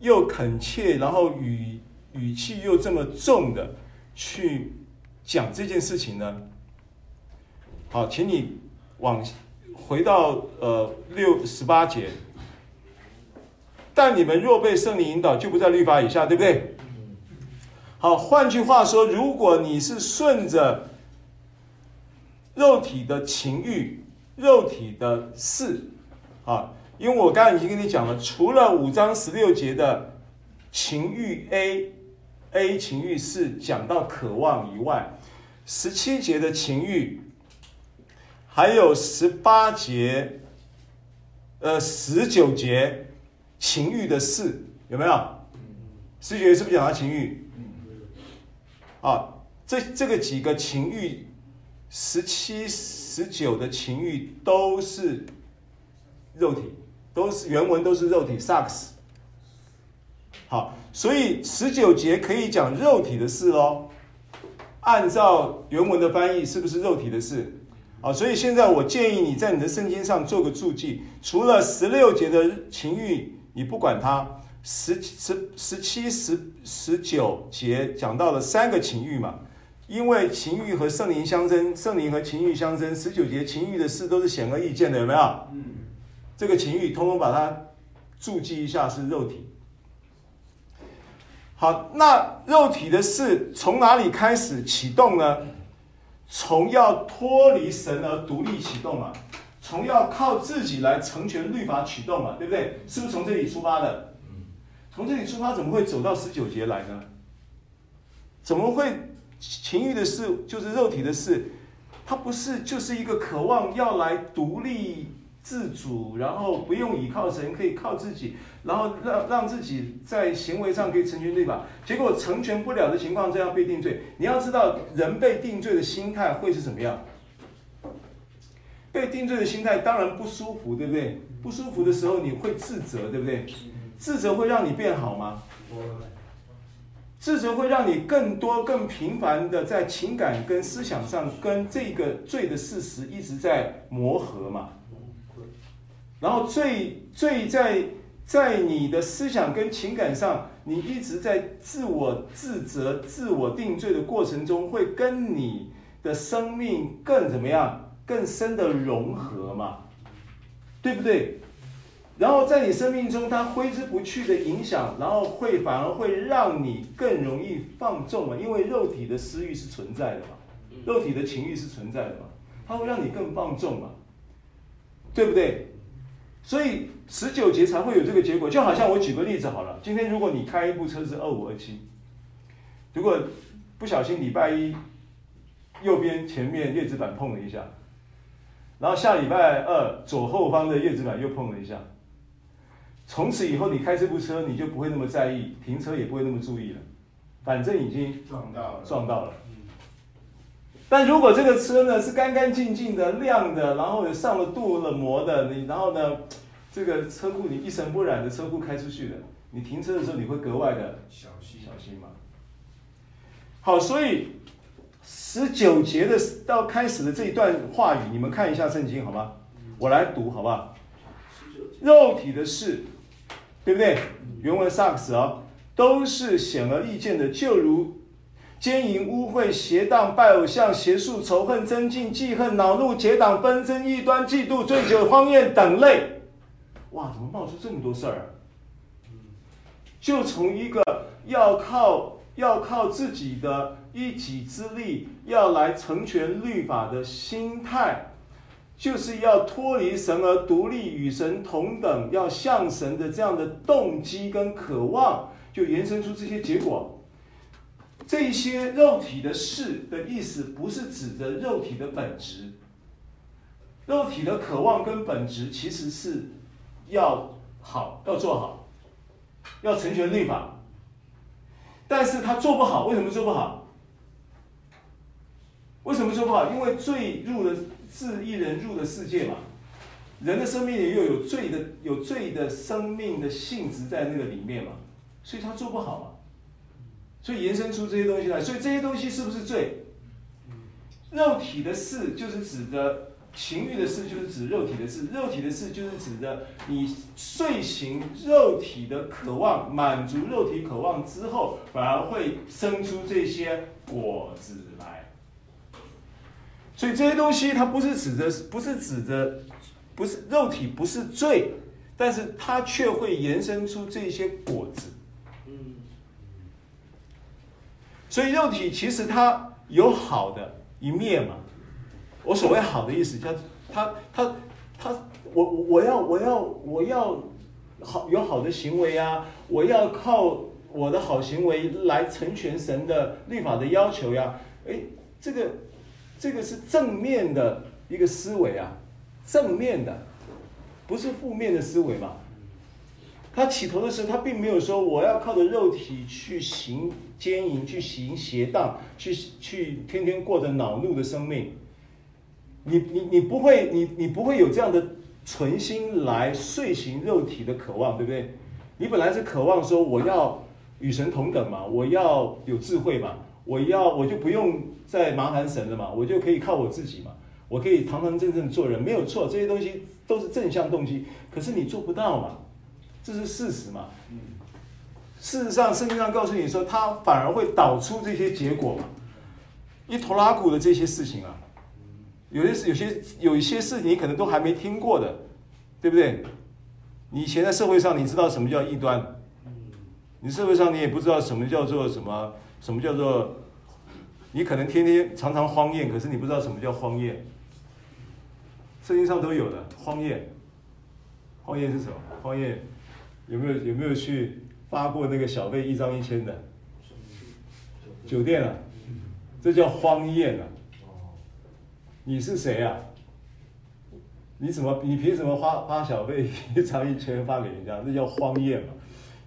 又恳切，然后语语气又这么重的去讲这件事情呢？好，请你往回到呃六十八节。但你们若被圣灵引导，就不在律法以下，对不对？好，换句话说，如果你是顺着肉体的情欲、肉体的事，啊，因为我刚才已经跟你讲了，除了五章十六节的情欲 A。A 情欲是讲到渴望以外，十七节的情欲，还有十八节，呃十九节情欲的事有没有？十九节是不是讲到情欲？啊，这这个几个情欲，十七、十九的情欲都是肉体，都是原文都是肉体，sarx。好。所以十九节可以讲肉体的事喽，按照原文的翻译，是不是肉体的事？啊，所以现在我建议你在你的圣经上做个注记，除了十六节的情欲，你不管它，十十十七十十九节讲到了三个情欲嘛，因为情欲和圣灵相争，圣灵和情欲相争，十九节情欲的事都是显而易见的，有没有？嗯，这个情欲通通把它注记一下，是肉体。好，那肉体的事从哪里开始启动呢？从要脱离神而独立启动嘛，从要靠自己来成全律法启动嘛，对不对？是不是从这里出发的？从这里出发，怎么会走到十九节来呢？怎么会情欲的事就是肉体的事？它不是就是一个渴望要来独立自主，然后不用依靠神，可以靠自己。然后让让自己在行为上可以成全律法，结果成全不了的情况，这样被定罪。你要知道，人被定罪的心态会是怎么样？被定罪的心态当然不舒服，对不对？不舒服的时候，你会自责，对不对？自责会让你变好吗？自责会让你更多、更频繁的在情感跟思想上跟这个罪的事实一直在磨合嘛。然后罪罪在。在你的思想跟情感上，你一直在自我自责、自我定罪的过程中，会跟你的生命更怎么样？更深的融合嘛，对不对？然后在你生命中，它挥之不去的影响，然后会反而会让你更容易放纵嘛，因为肉体的私欲是存在的嘛，肉体的情欲是存在的嘛，它会让你更放纵嘛，对不对？所以十九节才会有这个结果，就好像我举个例子好了。今天如果你开一部车是二五二七，如果不小心礼拜一右边前面叶子板碰了一下，然后下礼拜二左后方的叶子板又碰了一下，从此以后你开这部车你就不会那么在意，停车也不会那么注意了，反正已经撞到了，撞到了。但如果这个车呢是干干净净的、亮的，然后也上了镀了膜的，你然后呢，这个车库你一尘不染的车库开出去的，你停车的时候你会格外的小心小心嘛。好，所以十九节的到开始的这一段话语，你们看一下圣经好吗？我来读好不好？肉体的事，对不对？原文萨克斯啊，都是显而易见的，就如奸淫、污秽、邪荡、拜偶像、邪术、仇恨、增进、记恨、恼怒、结党、纷争、异端、嫉妒、醉酒、荒宴等类。哇，怎么冒出这么多事儿啊？就从一个要靠要靠自己的一己之力要来成全律法的心态，就是要脱离神而独立与神同等，要向神的这样的动机跟渴望，就延伸出这些结果。这些肉体的事的意思，不是指着肉体的本质。肉体的渴望跟本质，其实是要好，要做好，要成全律法。但是他做不好，为什么做不好？为什么做不好？因为坠入了，自一人入的世界嘛。人的生命里又有罪的，有罪的生命的性质在那个里面嘛，所以他做不好嘛。所以延伸出这些东西来，所以这些东西是不是罪？肉体的事就是指的情欲的事，就是指肉体的事；肉体的事就是指的你遂行肉体的渴望，满足肉体渴望之后，反而会生出这些果子。所以这些东西它不是指的，不是指的，不是肉体不是罪，但是它却会延伸出这些果子。所以肉体其实它有好的一面嘛，我所谓好的意思，叫它它它，我我要我要我要好有好的行为啊，我要靠我的好行为来成全神的律法的要求呀，哎，这个这个是正面的一个思维啊，正面的，不是负面的思维嘛。他起头的时候，他并没有说我要靠着肉体去行奸淫，去行邪荡，去去天天过着恼怒的生命。你你你不会，你你不会有这样的存心来遂行肉体的渴望，对不对？你本来是渴望说我要与神同等嘛，我要有智慧嘛，我要我就不用再麻烦神了嘛，我就可以靠我自己嘛，我可以堂堂正正做人，没有错，这些东西都是正向动机。可是你做不到嘛。这是事实嘛？事实上，圣经上告诉你说，它反而会导出这些结果嘛，一拖拉库的这些事情啊，有些事有些有一些事情你可能都还没听过的，对不对？你以前在社会上，你知道什么叫异端？你社会上你也不知道什么叫做什么，什么叫做，你可能天天常常荒宴，可是你不知道什么叫荒宴。圣经上都有的荒宴，荒宴是什么？荒宴。有没有有没有去发过那个小费一张一千的酒店啊？这叫荒宴啊！你是谁啊？你怎么你凭什么发发小费一张一千发给人家？那叫荒宴嘛！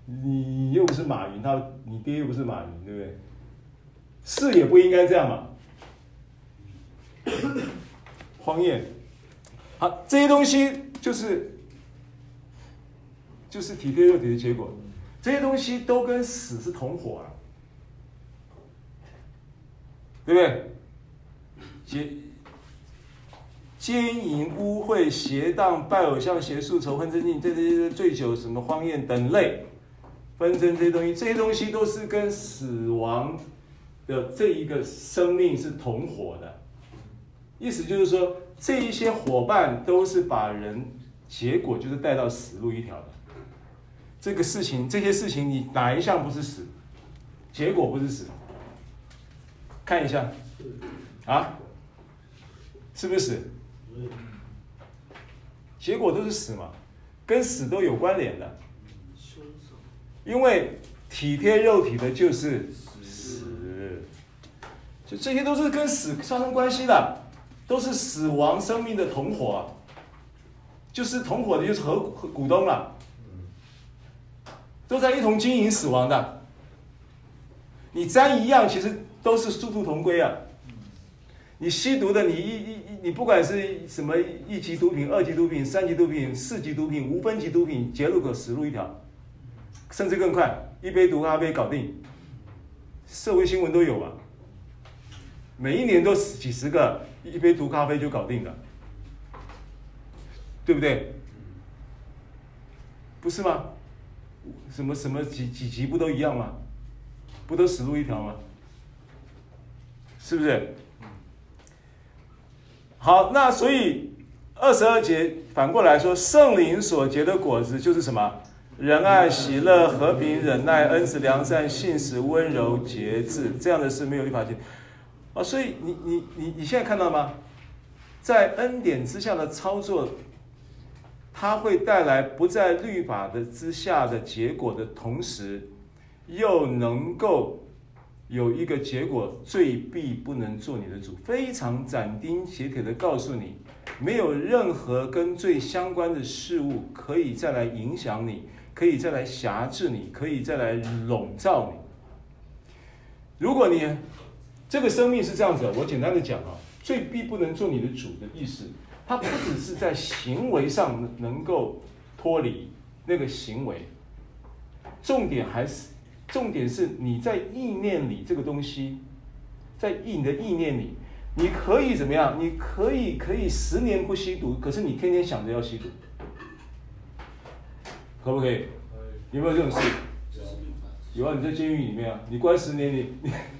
你又不是马云，他你爹又不是马云，对不对？是也不应该这样嘛！荒宴，好，这些东西就是。就是体贴肉体的结果，这些东西都跟死是同伙啊，对不对？奸奸淫、污秽、邪荡、拜偶像、邪术、仇恨、争竞，这些醉酒、什么荒宴等类纷争，这些东西，这些东西都是跟死亡的这一个生命是同伙的。意思就是说，这一些伙伴都是把人结果就是带到死路一条的。这个事情，这些事情，你哪一项不是死？结果不是死？看一下，啊，是不是死？结果都是死嘛，跟死都有关联的。因为体贴肉体的就是死，就这些都是跟死发生关系的，都是死亡生命的同伙，就是同伙的就是合股东了。都在一同经营死亡的，你沾一样，其实都是殊途同归啊。你吸毒的，你一一你不管是什么一级毒品、二级毒品、三级毒品、四级毒品、无分级毒品，结路口死路一条，甚至更快，一杯毒咖啡搞定。社会新闻都有嘛。每一年都几十个，一杯毒咖啡就搞定了，对不对？不是吗？什么什么几几级不都一样吗？不都死路一条吗？是不是？好，那所以二十二节反过来说，圣灵所结的果子就是什么？仁爱、喜乐、和平、忍耐、恩慈、良善、信实、温柔、节制，这样的事没有律法界。啊，所以你你你你现在看到吗？在恩典之下的操作，它会带来不在律法的之下的结果的同时，又能够。有一个结果，罪必不能做你的主，非常斩钉截铁的告诉你，没有任何跟罪相关的事物可以再来影响你，可以再来辖制你，可以再来笼罩你。如果你这个生命是这样子，我简单的讲啊，罪必不能做你的主的意思，它不只是在行为上能够脱离那个行为，重点还是。重点是你在意念里这个东西，在意你的意念里，你可以怎么样？你可以可以十年不吸毒，可是你天天想着要吸毒，可不可以？有没有这种事？有啊，你在监狱里面啊，你关十年，你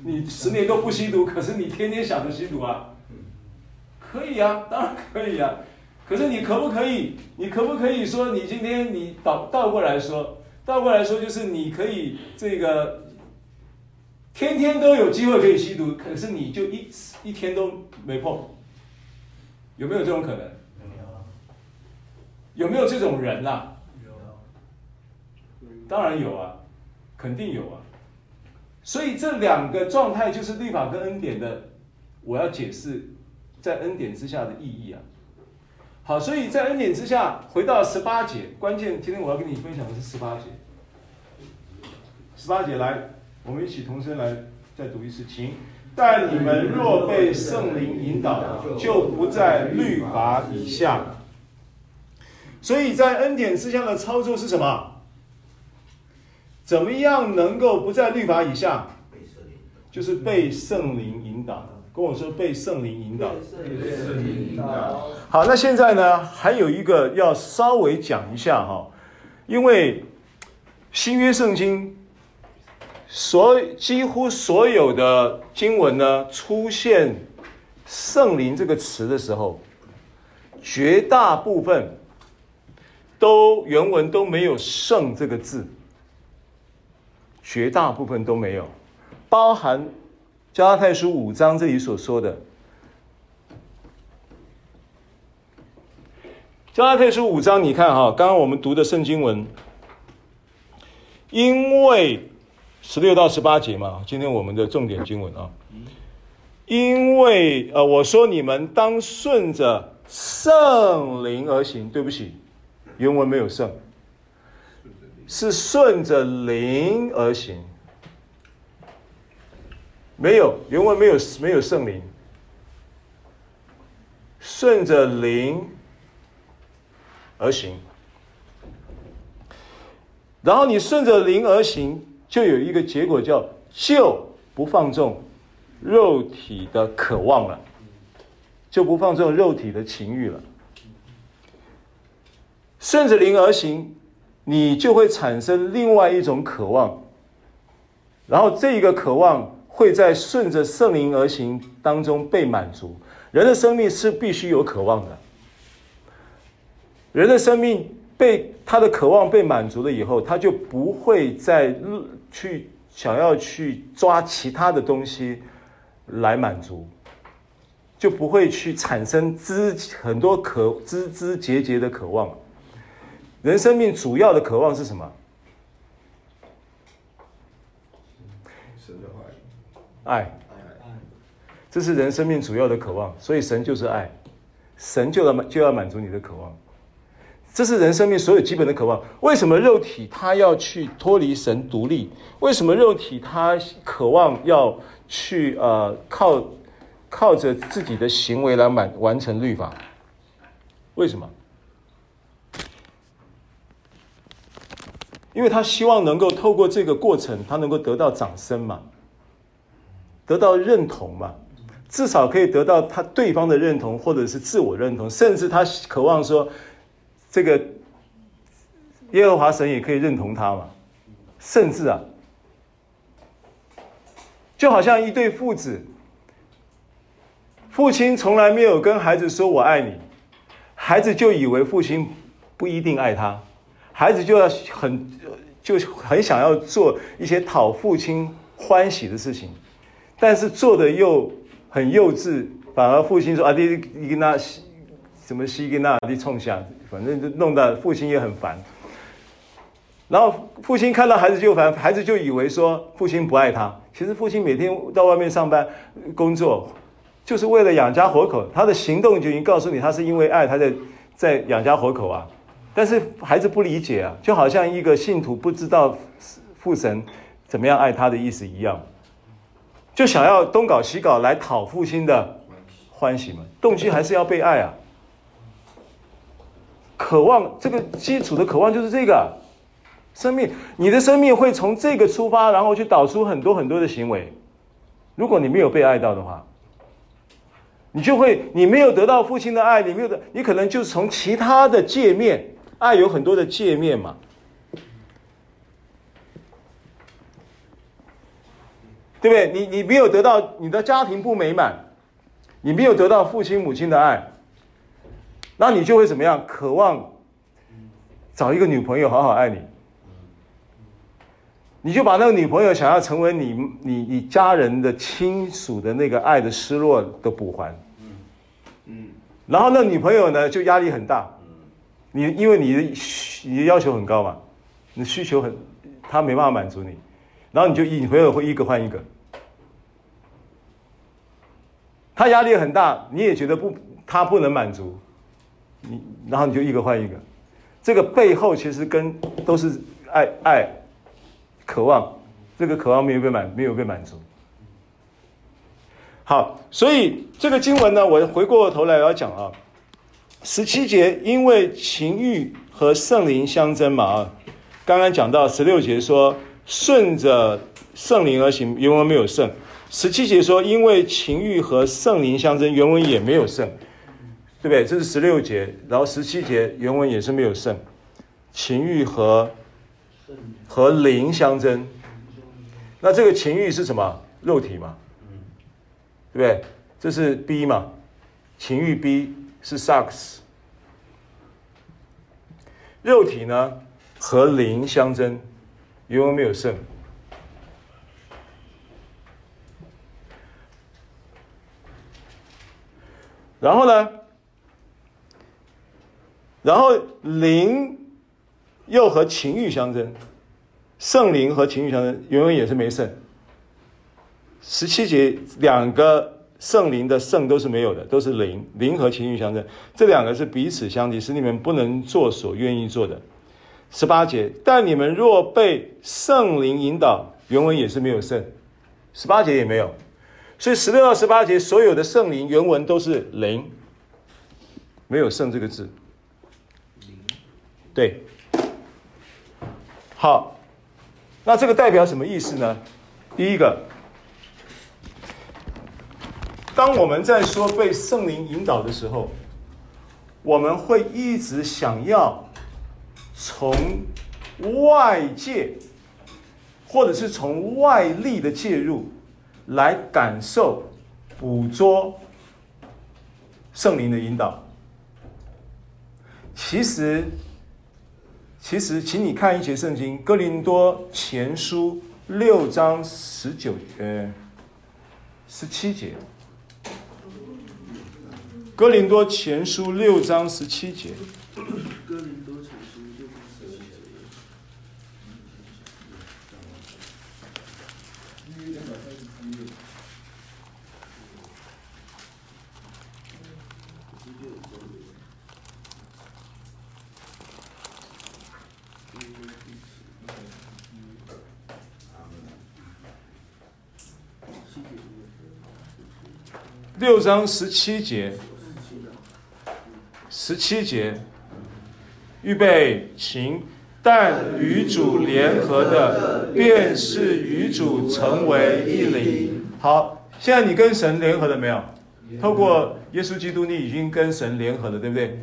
你 你十年都不吸毒，可是你天天想着吸毒啊？可以啊，当然可以啊。可是你可不可以？你可不可以说你今天你倒倒过来说？倒过来说，就是你可以这个天天都有机会可以吸毒，可是你就一一天都没碰，有没有这种可能？有没有这种人呐？当然有啊，肯定有啊。所以这两个状态就是律法跟恩典的，我要解释在恩典之下的意义啊。好，所以在恩典之下，回到十八节，关键今天我要跟你分享的是十八节。十八节来，我们一起同声来再读一次，请。但你们若被圣灵引导，就不在律法以下。所以在恩典之下的操作是什么？怎么样能够不在律法以下？就是被圣灵引导。跟我说被圣灵引导。被圣灵引导。好，那现在呢，还有一个要稍微讲一下哈，因为新约圣经所几乎所有的经文呢，出现圣灵这个词的时候，绝大部分都原文都没有圣这个字，绝大部分都没有，包含。加拉太书五章这里所说的，加拉太书五章，你看哈，刚刚我们读的圣经文，因为十六到十八节嘛，今天我们的重点经文啊，因为呃，我说你们当顺着圣灵而行，对不起，原文没有圣，是顺着灵而行。没有原文没有没有圣灵，顺着灵而行，然后你顺着灵而行，就有一个结果叫就不放纵肉体的渴望了，就不放纵肉体的情欲了。顺着灵而行，你就会产生另外一种渴望，然后这一个渴望。会在顺着圣灵而行当中被满足。人的生命是必须有渴望的。人的生命被他的渴望被满足了以后，他就不会再去想要去抓其他的东西来满足，就不会去产生枝很多渴枝枝节节的渴望。人生命主要的渴望是什么？爱，这是人生命主要的渴望，所以神就是爱，神就要满就要满足你的渴望，这是人生命所有基本的渴望。为什么肉体它要去脱离神独立？为什么肉体它渴望要去呃靠靠着自己的行为来满完成律法？为什么？因为他希望能够透过这个过程，他能够得到掌声嘛。得到认同嘛，至少可以得到他对方的认同，或者是自我认同，甚至他渴望说，这个耶和华神也可以认同他嘛。甚至啊，就好像一对父子，父亲从来没有跟孩子说“我爱你”，孩子就以为父亲不一定爱他，孩子就要很就很想要做一些讨父亲欢喜的事情，但是做的又很幼稚，反而父亲说啊，你你跟他什么西跟那你冲下，反正就弄得父亲也很烦。然后父亲看到孩子就烦，孩子就以为说父亲不爱他。其实父亲每天到外面上班工作，就是为了养家活口。他的行动就已经告诉你，他是因为爱他在在养家活口啊。但是孩子不理解啊，就好像一个信徒不知道父神怎么样爱他的意思一样，就想要东搞西搞来讨父亲的欢喜嘛。动机还是要被爱啊，渴望这个基础的渴望就是这个。生命，你的生命会从这个出发，然后去导出很多很多的行为。如果你没有被爱到的话，你就会，你没有得到父亲的爱，你没有的，你可能就从其他的界面，爱有很多的界面嘛，对不对？你你没有得到你的家庭不美满，你没有得到父亲母亲的爱，那你就会怎么样？渴望找一个女朋友好好爱你。你就把那个女朋友想要成为你你你家人的亲属的那个爱的失落的补还，嗯，然后那女朋友呢就压力很大，你因为你的你的要求很高嘛，你的需求很，他没办法满足你，然后你就女朋友会一个换一个，他压力很大，你也觉得不他不能满足，你然后你就一个换一个，这个背后其实跟都是爱爱。渴望，这个渴望没有被满，没有被满足。好，所以这个经文呢，我回过头来要讲啊，十七节因为情欲和圣灵相争嘛啊，刚刚讲到十六节说顺着圣灵而行，原文没有圣。十七节说因为情欲和圣灵相争，原文也没有圣，对不对？这是十六节，然后十七节原文也是没有圣，情欲和。和灵相争，那这个情欲是什么？肉体嘛，对不对？这是 B 嘛，情欲 B 是 sucks，。肉体呢和灵相争，原文没有圣。然后呢，然后灵。又和情欲相争，圣灵和情欲相争，永远也是没圣。十七节两个圣灵的圣都是没有的，都是灵，灵和情欲相争，这两个是彼此相敌，使你们不能做所愿意做的。十八节，但你们若被圣灵引导，原文也是没有圣，十八节也没有，所以十六到十八节所有的圣灵原文都是灵，没有圣这个字。对。好，那这个代表什么意思呢？第一个，当我们在说被圣灵引导的时候，我们会一直想要从外界，或者是从外力的介入来感受、捕捉圣灵的引导。其实。其实，请你看一节圣经，《哥林多前书》六章十九呃十七节，《哥林多前书》六章十七节。六章十七节，十七节，十七节预备，请，但与主联合的，便是与主成为一灵。好，现在你跟神联合了没有？透过耶稣基督，你已经跟神联合了，对不对？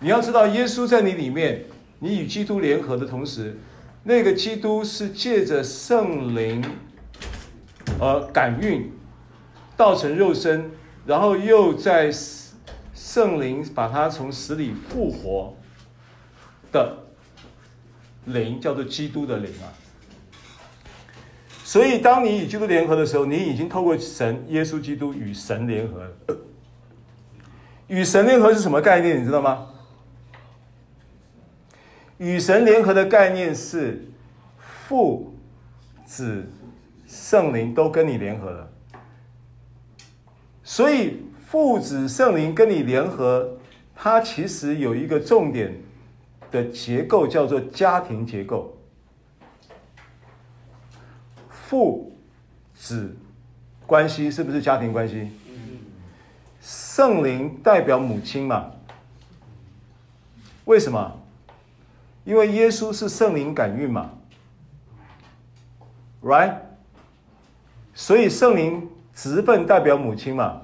你要知道，耶稣在你里面，你与基督联合的同时，那个基督是借着圣灵而感孕，道成肉身，然后又在圣灵把他从死里复活的灵，叫做基督的灵啊。所以，当你与基督联合的时候，你已经透过神耶稣基督与神联合了。与神联合是什么概念？你知道吗？与神联合的概念是父、子、圣灵都跟你联合了。所以父子圣灵跟你联合，它其实有一个重点的结构，叫做家庭结构。父子关系是不是家庭关系？圣灵代表母亲嘛？为什么？因为耶稣是圣灵感孕嘛，right？所以圣灵直奔代表母亲嘛。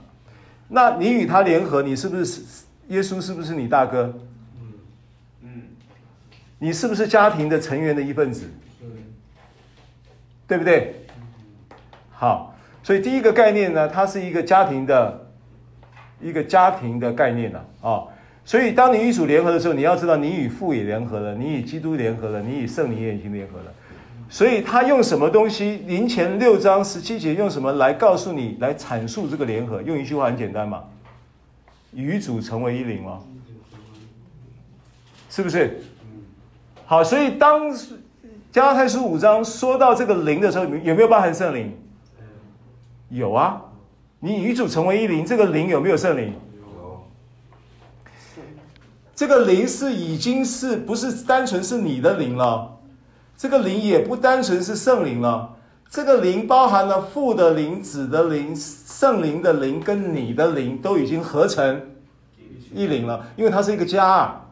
那你与他联合，你是不是耶稣？是不是你大哥？嗯，你是不是家庭的成员的一份子？对不对？好，所以第一个概念呢，它是一个家庭的一个家庭的概念呢，啊。哦所以，当你与主联合的时候，你要知道，你与父也联合了，你与基督联合了，你与圣灵也已经联合了。所以，他用什么东西？林前六章十七节用什么来告诉你，来阐述这个联合？用一句话很简单嘛，与主成为一灵吗？是不是？好，所以当加拉太书五章说到这个灵的时候，有没有包含圣灵？有啊，你与主成为一灵，这个灵有没有圣灵？这个灵是已经是不是单纯是你的灵了？这个灵也不单纯是圣灵了。这个灵包含了父的灵、子的灵、圣灵的灵跟你的灵都已经合成一灵了，因为它是一个家，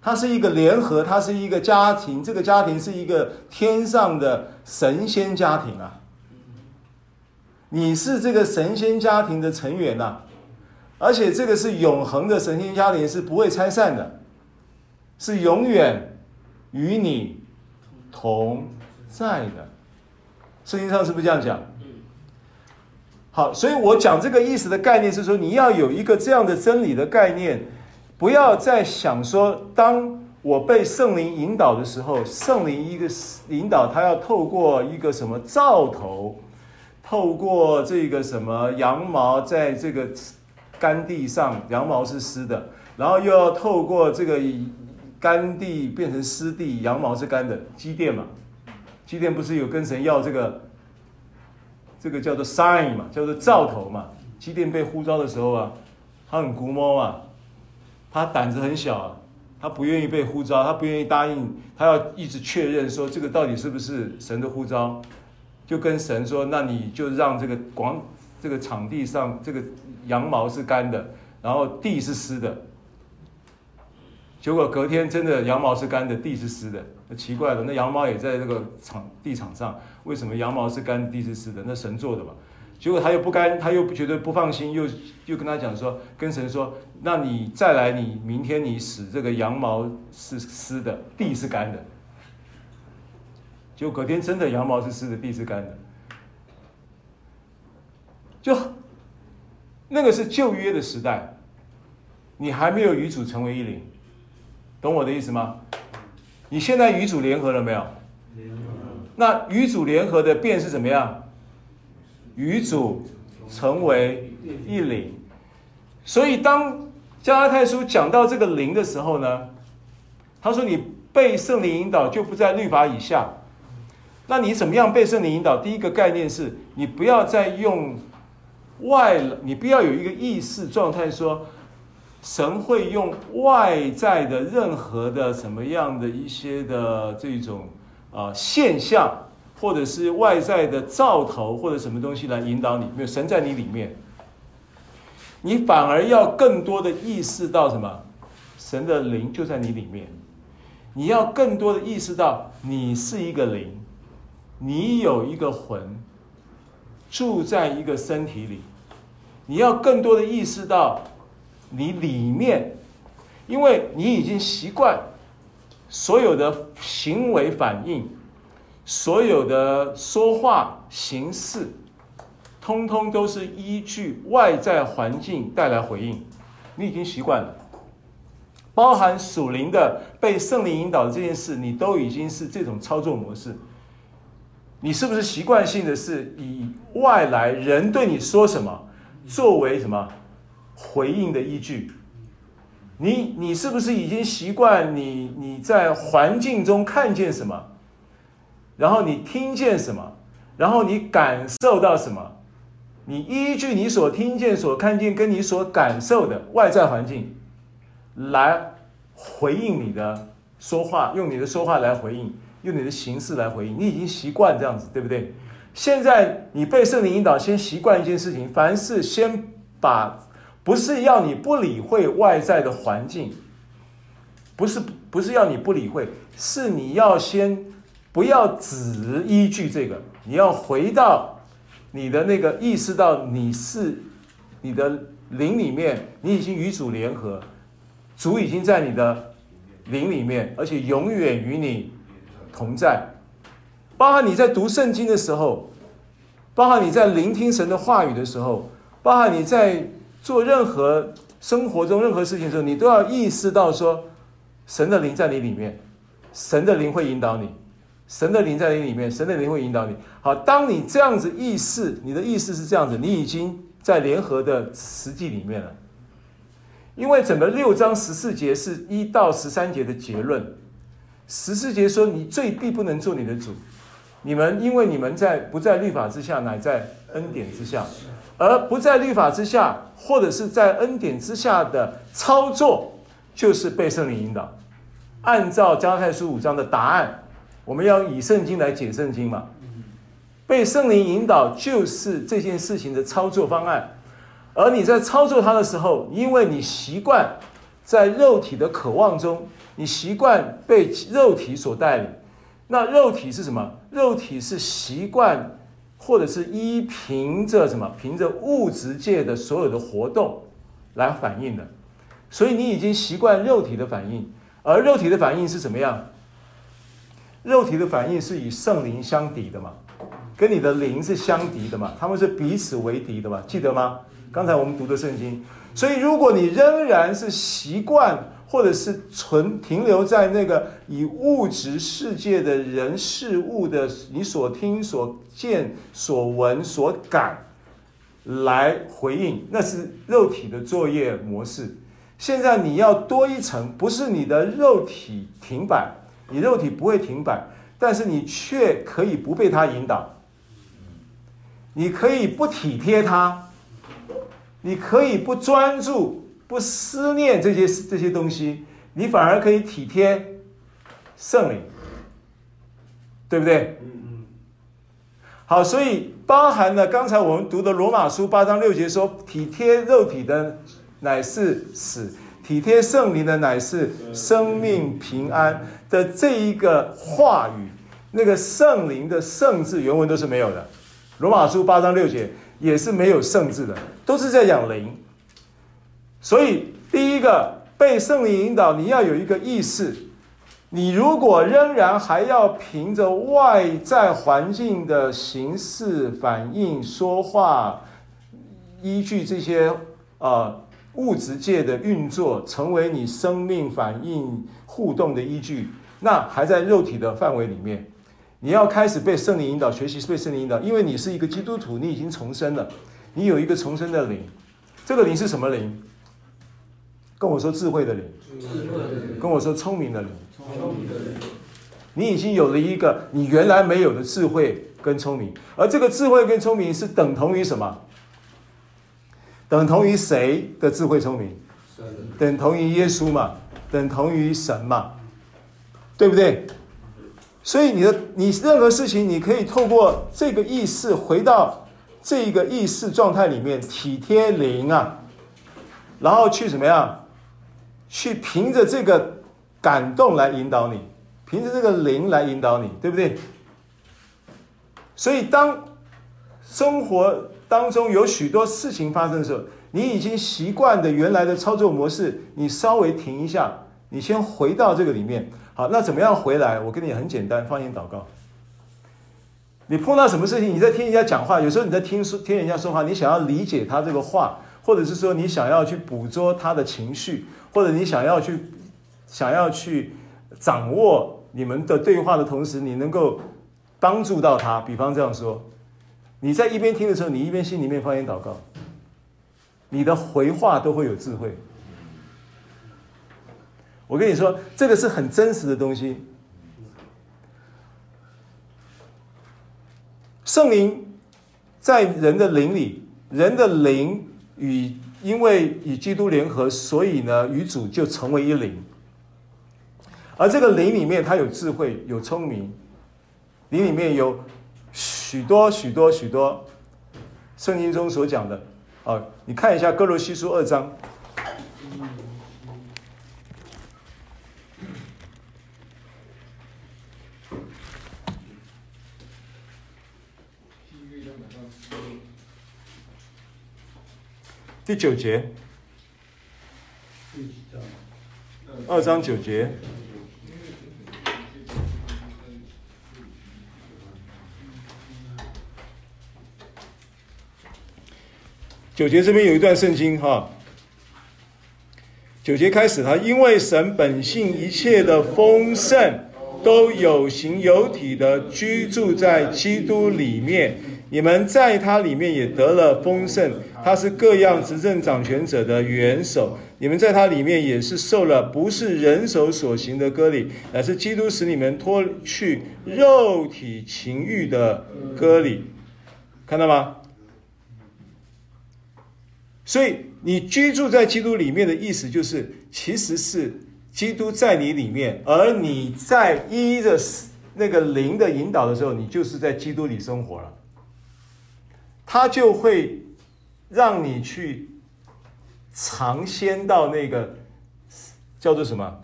它是一个联合，它是一个家庭。这个家庭是一个天上的神仙家庭啊！你是这个神仙家庭的成员呐。而且这个是永恒的神仙家庭，是不会拆散的，是永远与你同在的。圣经上是不是这样讲？好，所以我讲这个意思的概念是说，你要有一个这样的真理的概念，不要再想说，当我被圣灵引导的时候，圣灵一个引导，他要透过一个什么兆头，透过这个什么羊毛，在这个。干地上羊毛是湿的，然后又要透过这个干地变成湿地，羊毛是干的。基甸嘛，基甸不是有跟神要这个，这个叫做 sign 嘛，叫做兆头嘛。基甸被呼召的时候啊，他很龟毛啊，他胆子很小，他不愿意被呼召，他不愿意答应，他要一直确认说这个到底是不是神的呼召，就跟神说，那你就让这个广这个场地上这个。羊毛是干的，然后地是湿的。结果隔天真的羊毛是干的，地是湿的。那奇怪了，那羊毛也在这个场地场上，为什么羊毛是干，地是湿的？那神做的嘛。结果他又不干，他又觉得不放心，又又跟他讲说，跟神说，那你再来，你明天你使这个羊毛是湿的，地是干的。结果隔天真的羊毛是湿的，地是干的，就。那个是旧约的时代，你还没有与主成为一灵，懂我的意思吗？你现在与主联合了没有？那与主联合的变是怎么样？与主成为一灵。所以当加拉太书讲到这个灵的时候呢，他说你被圣灵引导就不在律法以下。那你怎么样被圣灵引导？第一个概念是你不要再用。外，你不要有一个意识状态，说神会用外在的任何的什么样的一些的这种啊现象，或者是外在的兆头或者什么东西来引导你。没有神在你里面，你反而要更多的意识到什么？神的灵就在你里面，你要更多的意识到你是一个灵，你有一个魂。住在一个身体里，你要更多的意识到你里面，因为你已经习惯所有的行为反应，所有的说话形式，通通都是依据外在环境带来回应，你已经习惯了。包含属灵的被圣灵引导的这件事，你都已经是这种操作模式。你是不是习惯性的是以外来人对你说什么作为什么回应的依据？你你是不是已经习惯你你在环境中看见什么，然后你听见什么，然后你感受到什么？你依据你所听见、所看见跟你所感受的外在环境。来回应你的说话，用你的说话来回应，用你的形式来回应。你已经习惯这样子，对不对？现在你被圣灵引导，先习惯一件事情：凡事先把，不是要你不理会外在的环境，不是不是要你不理会，是你要先不要只依据这个，你要回到你的那个意识到你是你的灵里面，你已经与主联合。主已经在你的灵里面，而且永远与你同在。包含你在读圣经的时候，包含你在聆听神的话语的时候，包含你在做任何生活中任何事情的时候，你都要意识到说，神的灵在你里面，神的灵会引导你，神的灵在你里面，神的灵会引导你。好，当你这样子意识，你的意识是这样子，你已经在联合的实际里面了。因为整个六章十四节是一到十三节的结论，十四节说，你最必不能做你的主，你们因为你们在不在律法之下，乃在恩典之下，而不在律法之下或者是在恩典之下的操作，就是被圣灵引导。按照加拉太书五章的答案，我们要以圣经来解圣经嘛，被圣灵引导就是这件事情的操作方案。而你在操作它的时候，因为你习惯在肉体的渴望中，你习惯被肉体所带领。那肉体是什么？肉体是习惯，或者是依凭着什么？凭着物质界的所有的活动来反应的。所以你已经习惯肉体的反应，而肉体的反应是怎么样？肉体的反应是与圣灵相抵的嘛，跟你的灵是相敌的嘛，他们是彼此为敌的嘛，记得吗？刚才我们读的圣经，所以如果你仍然是习惯，或者是存停留在那个以物质世界的人事物的你所听所见所闻所感来回应，那是肉体的作业模式。现在你要多一层，不是你的肉体停摆，你肉体不会停摆，但是你却可以不被它引导，你可以不体贴它。你可以不专注、不思念这些这些东西，你反而可以体贴圣灵，对不对？嗯嗯。好，所以包含了刚才我们读的罗马书八章六节说，体贴肉体的乃是死，体贴圣灵的乃是生命平安的这一个话语，那个圣灵的圣字原文都是没有的。罗马书八章六节。也是没有圣字的，都是在讲灵。所以第一个被圣灵引导，你要有一个意识。你如果仍然还要凭着外在环境的形式反应说话，依据这些呃物质界的运作，成为你生命反应互动的依据，那还在肉体的范围里面。你要开始被圣灵引导，学习是被圣灵引导，因为你是一个基督徒，你已经重生了，你有一个重生的灵，这个灵是什么灵？跟我说智慧的灵，跟我说聪明的灵，你已经有了一个你原来没有的智慧跟聪明，而这个智慧跟聪明是等同于什么？等同于谁的智慧聪明？等同于耶稣嘛？等同于神嘛？对不对？所以你的你任何事情，你可以透过这个意识回到这个意识状态里面，体贴灵啊，然后去怎么样？去凭着这个感动来引导你，凭着这个灵来引导你，对不对？所以当生活当中有许多事情发生的时候，你已经习惯的原来的操作模式，你稍微停一下，你先回到这个里面。好，那怎么样回来？我跟你很简单，放言祷告。你碰到什么事情，你在听人家讲话，有时候你在听说听人家说话，你想要理解他这个话，或者是说你想要去捕捉他的情绪，或者你想要去想要去掌握你们的对话的同时，你能够帮助到他。比方这样说，你在一边听的时候，你一边心里面方言祷告，你的回话都会有智慧。我跟你说，这个是很真实的东西。圣灵在人的灵里，人的灵与因为与基督联合，所以呢，与主就成为一灵。而这个灵里面，它有智慧，有聪明，灵里面有许多许多许多圣经中所讲的啊，你看一下哥罗西书二章。第九节，二章九节，九节这边有一段圣经哈，九节开始，他因为神本性一切的丰盛都有形有体的居住在基督里面，你们在他里面也得了丰盛。他是各样执政掌权者的元首，你们在他里面也是受了不是人手所行的割礼，乃是基督使你们脱去肉体情欲的割礼，看到吗？所以你居住在基督里面的意思就是，其实是基督在你里面，而你在依着那个灵的引导的时候，你就是在基督里生活了，他就会。让你去尝鲜到那个叫做什么？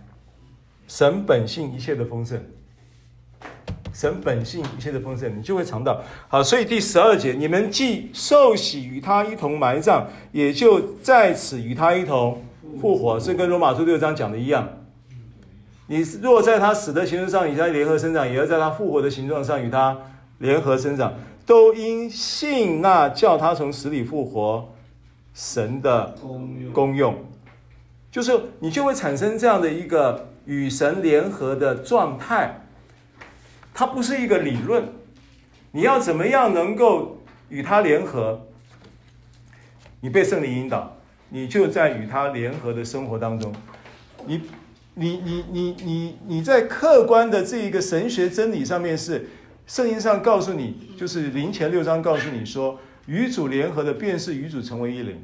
神本性一切的丰盛，神本性一切的丰盛，你就会尝到。好，所以第十二节，你们既受洗与他一同埋葬，也就在此与他一同复活。这跟罗马书六章讲的一样。你若在他死的形状上与他联合生长，也要在他复活的形状上与他联合生长。都因信那叫他从死里复活神的功用，就是你就会产生这样的一个与神联合的状态。它不是一个理论，你要怎么样能够与他联合？你被圣灵引导，你就在与他联合的生活当中。你你你你你你在客观的这一个神学真理上面是。圣经上告诉你，就是灵前六章告诉你说，与主联合的便是与主成为一灵。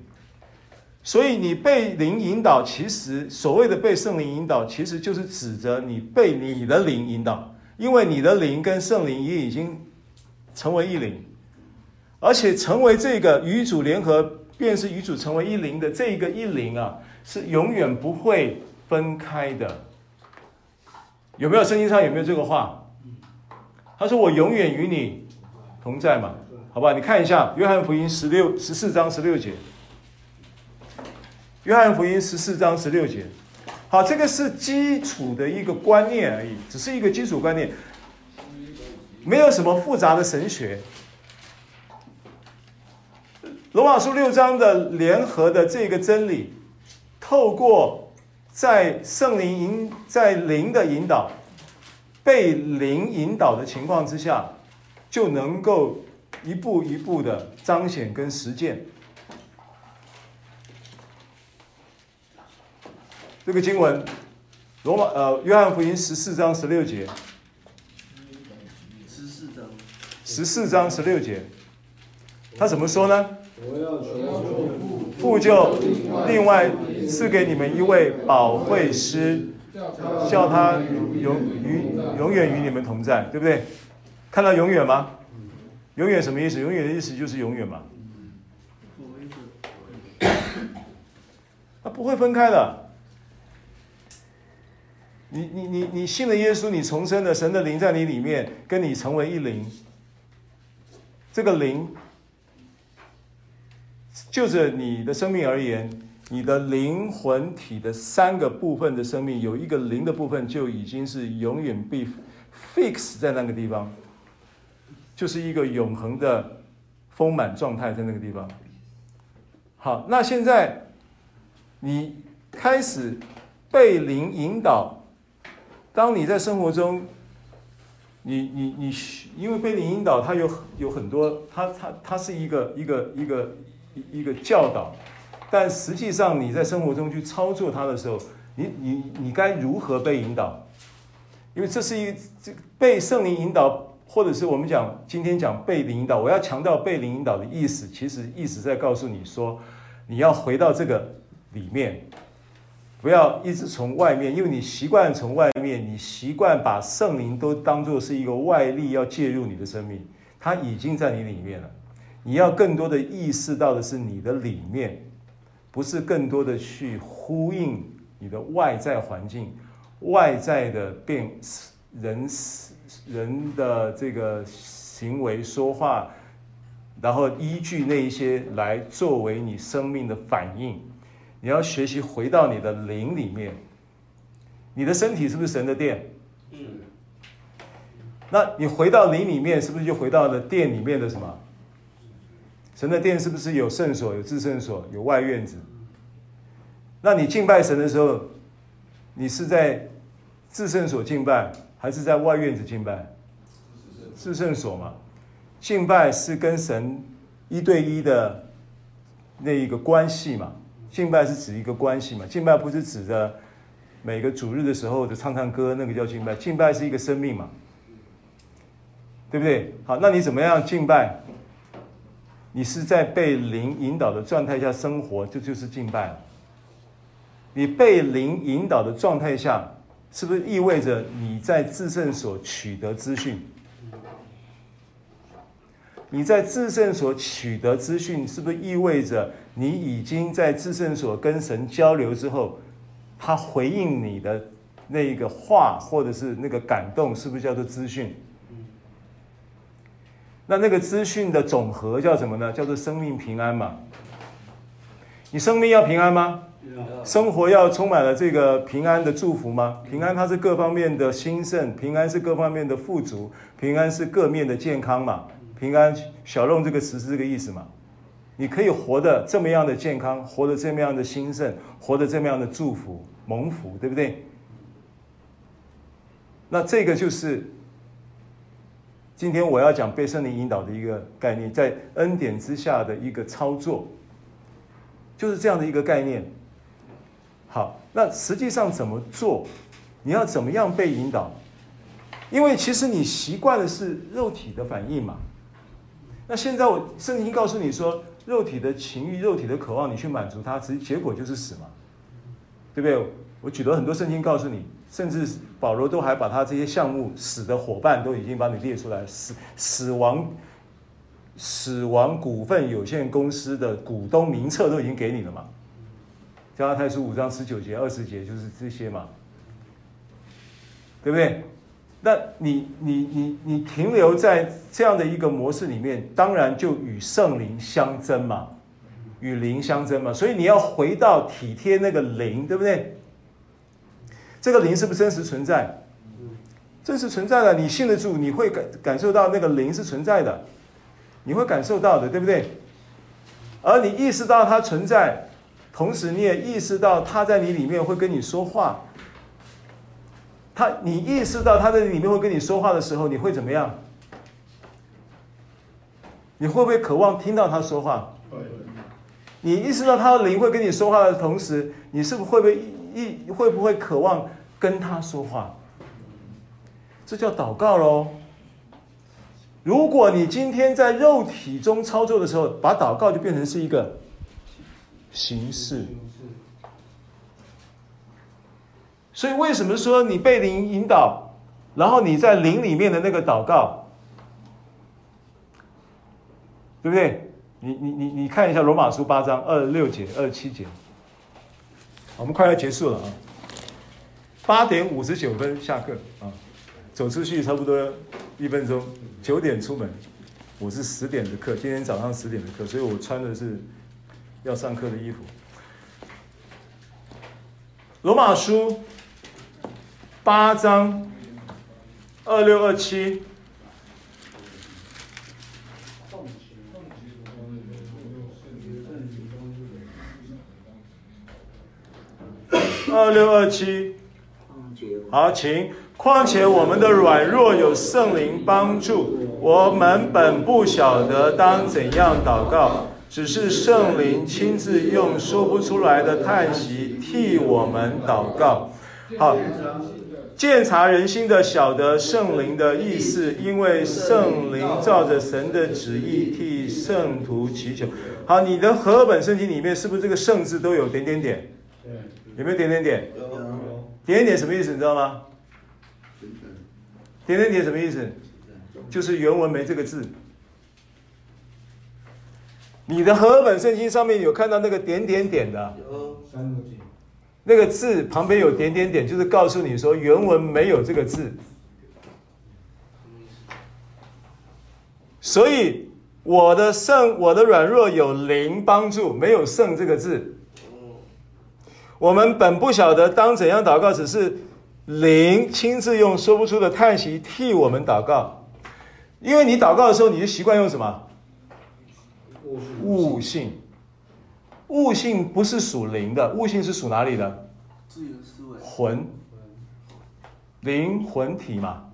所以你被灵引导，其实所谓的被圣灵引导，其实就是指着你被你的灵引导，因为你的灵跟圣灵也已经成为一灵，而且成为这个与主联合，便是与主成为一灵的这个一灵啊，是永远不会分开的。有没有圣经上有没有这个话？他说：“我永远与你同在嘛，好吧？你看一下《约翰福音》十六十四章十六节，《约翰福音》十四章十六节。好，这个是基础的一个观念而已，只是一个基础观念，没有什么复杂的神学。罗马书六章的联合的这个真理，透过在圣灵引在灵的引导。”被灵引导的情况之下，就能够一步一步的彰显跟实践。这个经文，罗马呃约翰福音十四章十六节，十四章，十四章十六节，他怎么说呢？我要求父就另外赐给你们一位保惠师。叫他永与永远与你们同在，对不对？看到永远吗？永远什么意思？永远的意思就是永远嘛。他不会分开的。你你你你信了耶稣，你重生了，神的灵在你里面，跟你成为一灵。这个灵就着你的生命而言，你的灵魂体的三个部分的生命，有一个灵的部分就已经是永远被 fix 在那个地方，就是一个永恒的丰满状态在那个地方。好，那现在你开始被灵引导，当你在生活中。你你你，因为被灵引导，它有有很多，它它它是一个一个一个一个教导，但实际上你在生活中去操作它的时候，你你你该如何被引导？因为这是一这被圣灵引导，或者是我们讲今天讲被灵引导，我要强调被灵引导的意思，其实意思在告诉你说，你要回到这个里面。不要一直从外面，因为你习惯从外面，你习惯把圣灵都当作是一个外力要介入你的生命，它已经在你里面了。你要更多的意识到的是你的里面，不是更多的去呼应你的外在环境、外在的变人人的这个行为说话，然后依据那一些来作为你生命的反应。你要学习回到你的灵里面，你的身体是不是神的殿？是。那你回到灵里面，是不是就回到了殿里面的什么？神的殿是不是有圣所、有至圣所、有外院子？那你敬拜神的时候，你是在至圣所敬拜，还是在外院子敬拜？至圣所嘛，敬拜是跟神一对一的那一个关系嘛。敬拜是指一个关系嘛？敬拜不是指着每个主日的时候的唱唱歌，那个叫敬拜。敬拜是一个生命嘛，对不对？好，那你怎么样敬拜？你是在被灵引导的状态下生活，这就，是敬拜。你被灵引导的状态下，是不是意味着你在至圣所取得资讯？你在至圣所取得资讯，是不是意味着你已经在至圣所跟神交流之后，他回应你的那个话，或者是那个感动，是不是叫做资讯？那那个资讯的总和叫什么呢？叫做生命平安嘛。你生命要平安吗？生活要充满了这个平安的祝福吗？平安它是各方面的兴盛，平安是各方面的富足，平安是各面的健康嘛。平安小弄这个词是这个意思嘛？你可以活得这么样的健康，活得这么样的兴盛，活得这么样的祝福蒙福，对不对？那这个就是今天我要讲被圣灵引导的一个概念，在恩典之下的一个操作，就是这样的一个概念。好，那实际上怎么做？你要怎么样被引导？因为其实你习惯的是肉体的反应嘛。那现在我圣经告诉你说，肉体的情欲、肉体的渴望，你去满足它，其实结果就是死嘛，对不对？我举了很多圣经告诉你，甚至保罗都还把他这些项目死的伙伴都已经帮你列出来，死死亡死亡股份有限公司的股东名册都已经给你了嘛。加拉太书五章十九节、二十节就是这些嘛，对不对？那你你你你停留在这样的一个模式里面，当然就与圣灵相争嘛，与灵相争嘛。所以你要回到体贴那个灵，对不对？这个灵是不是真实存在？真实存在的，你信得住，你会感感受到那个灵是存在的，你会感受到的，对不对？而你意识到它存在，同时你也意识到它在你里面会跟你说话。他，你意识到他在里面会跟你说话的时候，你会怎么样？你会不会渴望听到他说话？你意识到他的灵会跟你说话的同时，你是不是会不会一会不会渴望跟他说话？这叫祷告喽。如果你今天在肉体中操作的时候，把祷告就变成是一个形式。所以，为什么说你被灵引导，然后你在灵里面的那个祷告，对不对？你你你你看一下罗马书八章二十六节、二十七节，我们快要结束了啊！八点五十九分下课啊，走出去差不多一分钟，九点出门。我是十点的课，今天早上十点的课，所以我穿的是要上课的衣服。罗马书八章二六二七。二六二七，好，请。况且我们的软弱有圣灵帮助，我们本不晓得当怎样祷告，只是圣灵亲自用说不出来的叹息替我们祷告。好，鉴察人心的晓得圣灵的意思，因为圣灵照着神的旨意替圣徒祈求。好，你的和本圣经里面是不是这个圣字都有点点点？对有没有点点点？有。点点点什么意思？你知道吗？点点点什么意思？就是原文没这个字。你的和合本圣经上面有看到那个点点点的？那个字旁边有点点点，就是告诉你说原文没有这个字。所以我的圣，我的软弱有灵帮助，没有圣这个字。我们本不晓得当怎样祷告，只是灵亲自用说不出的叹息替我们祷告。因为你祷告的时候，你就习惯用什么？悟性。悟性不是属灵的，悟性是属哪里的？自由思维魂。灵魂体嘛。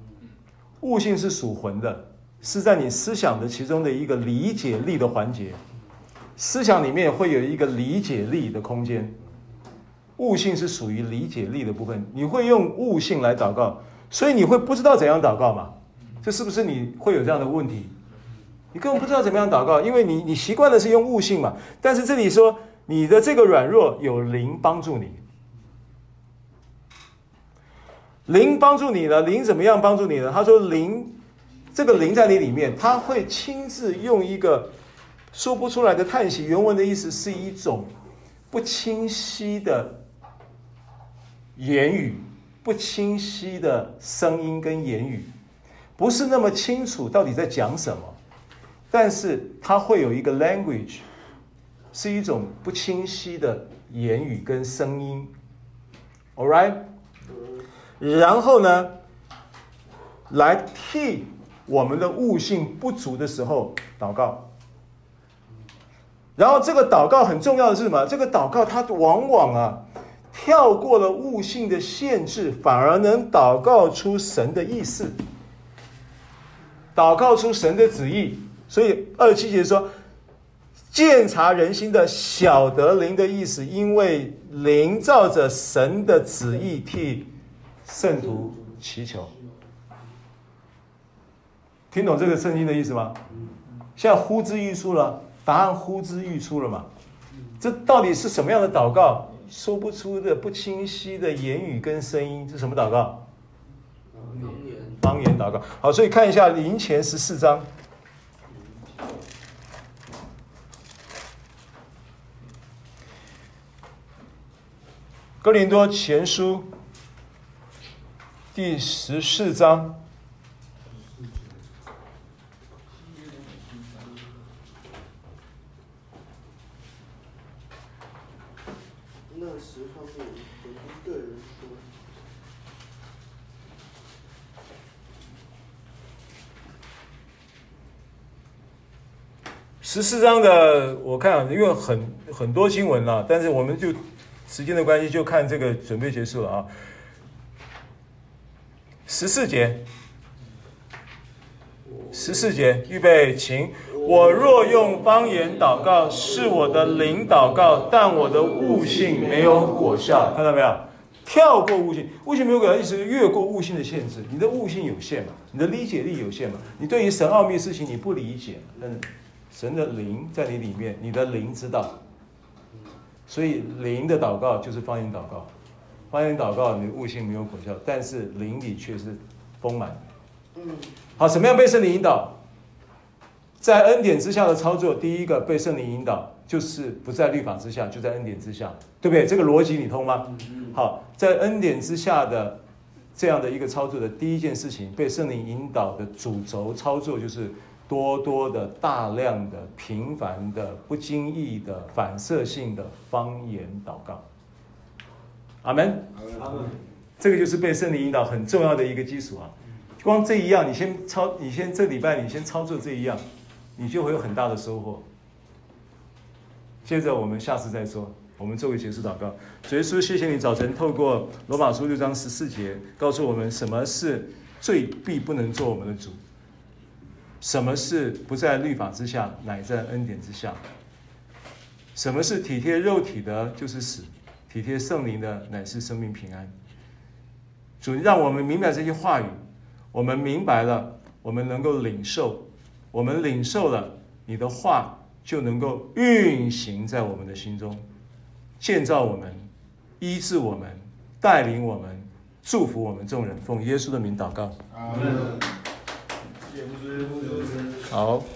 悟性是属魂的，是在你思想的其中的一个理解力的环节。思想里面会有一个理解力的空间。悟性是属于理解力的部分，你会用悟性来祷告，所以你会不知道怎样祷告嘛？这是不是你会有这样的问题？你根本不知道怎么样祷告，因为你你习惯的是用悟性嘛。但是这里说你的这个软弱有灵帮助你，灵帮助你呢？灵怎么样帮助你呢？他说灵，这个灵在你里面，他会亲自用一个说不出来的叹息。原文的意思是一种不清晰的。言语不清晰的声音跟言语，不是那么清楚到底在讲什么，但是它会有一个 language，是一种不清晰的言语跟声音，all right，然后呢，来替我们的悟性不足的时候祷告，然后这个祷告很重要的是什么？这个祷告它往往啊。跳过了悟性的限制，反而能祷告出神的意思，祷告出神的旨意。所以二七节说：“鉴察人心的晓得灵的意思，因为灵照着神的旨意替圣徒祈求。”听懂这个圣经的意思吗？现在呼之欲出了，答案呼之欲出了嘛？这到底是什么样的祷告？说不出的不清晰的言语跟声音，这是什么祷告？方言。方言祷告。好，所以看一下林前十四章，哥林多前书第十四章。十四章的，我看因为很很多经文了，但是我们就时间的关系，就看这个准备结束了啊。十四节，十四节，预备，请。我若用方言祷告，是我的灵祷告，但我的悟性没有果效。看到没有？跳过悟性，悟性没有果效，意思是越过悟性的限制。你的悟性有限嘛？你的理解力有限嘛？你对于神奥秘事情你不理解，嗯。神的灵在你里面，你的灵知道，所以灵的祷告就是方言祷告，方言祷告你的悟性没有果效，但是灵里却是丰满。嗯好，什么样被圣灵引导？在恩典之下的操作，第一个被圣灵引导，就是不在律法之下，就在恩典之下，对不对？这个逻辑你通吗？好，在恩典之下的这样的一个操作的第一件事情，被圣灵引导的主轴操作就是。多多的、大量的、频繁的、不经意的、反射性的方言祷告。阿门。阿门。这个就是被圣灵引导很重要的一个基础啊。光这一样，你先操，你先这礼拜你先操作这一样，你就会有很大的收获。接着我们下次再说，我们做个结束祷告。主耶稣，谢谢你早晨透过罗马书六章十四节，告诉我们什么是最必不能做我们的主，什么是不在律法之下，乃在恩典之下，什么是体贴肉体的，就是死；体贴圣灵的，乃是生命平安。主，让我们明白这些话语，我们明白了，我们能够领受，我们领受了你的话。就能够运行在我们的心中，建造我们，医治我们，带领我们，祝福我们众人。奉耶稣的名祷告。好。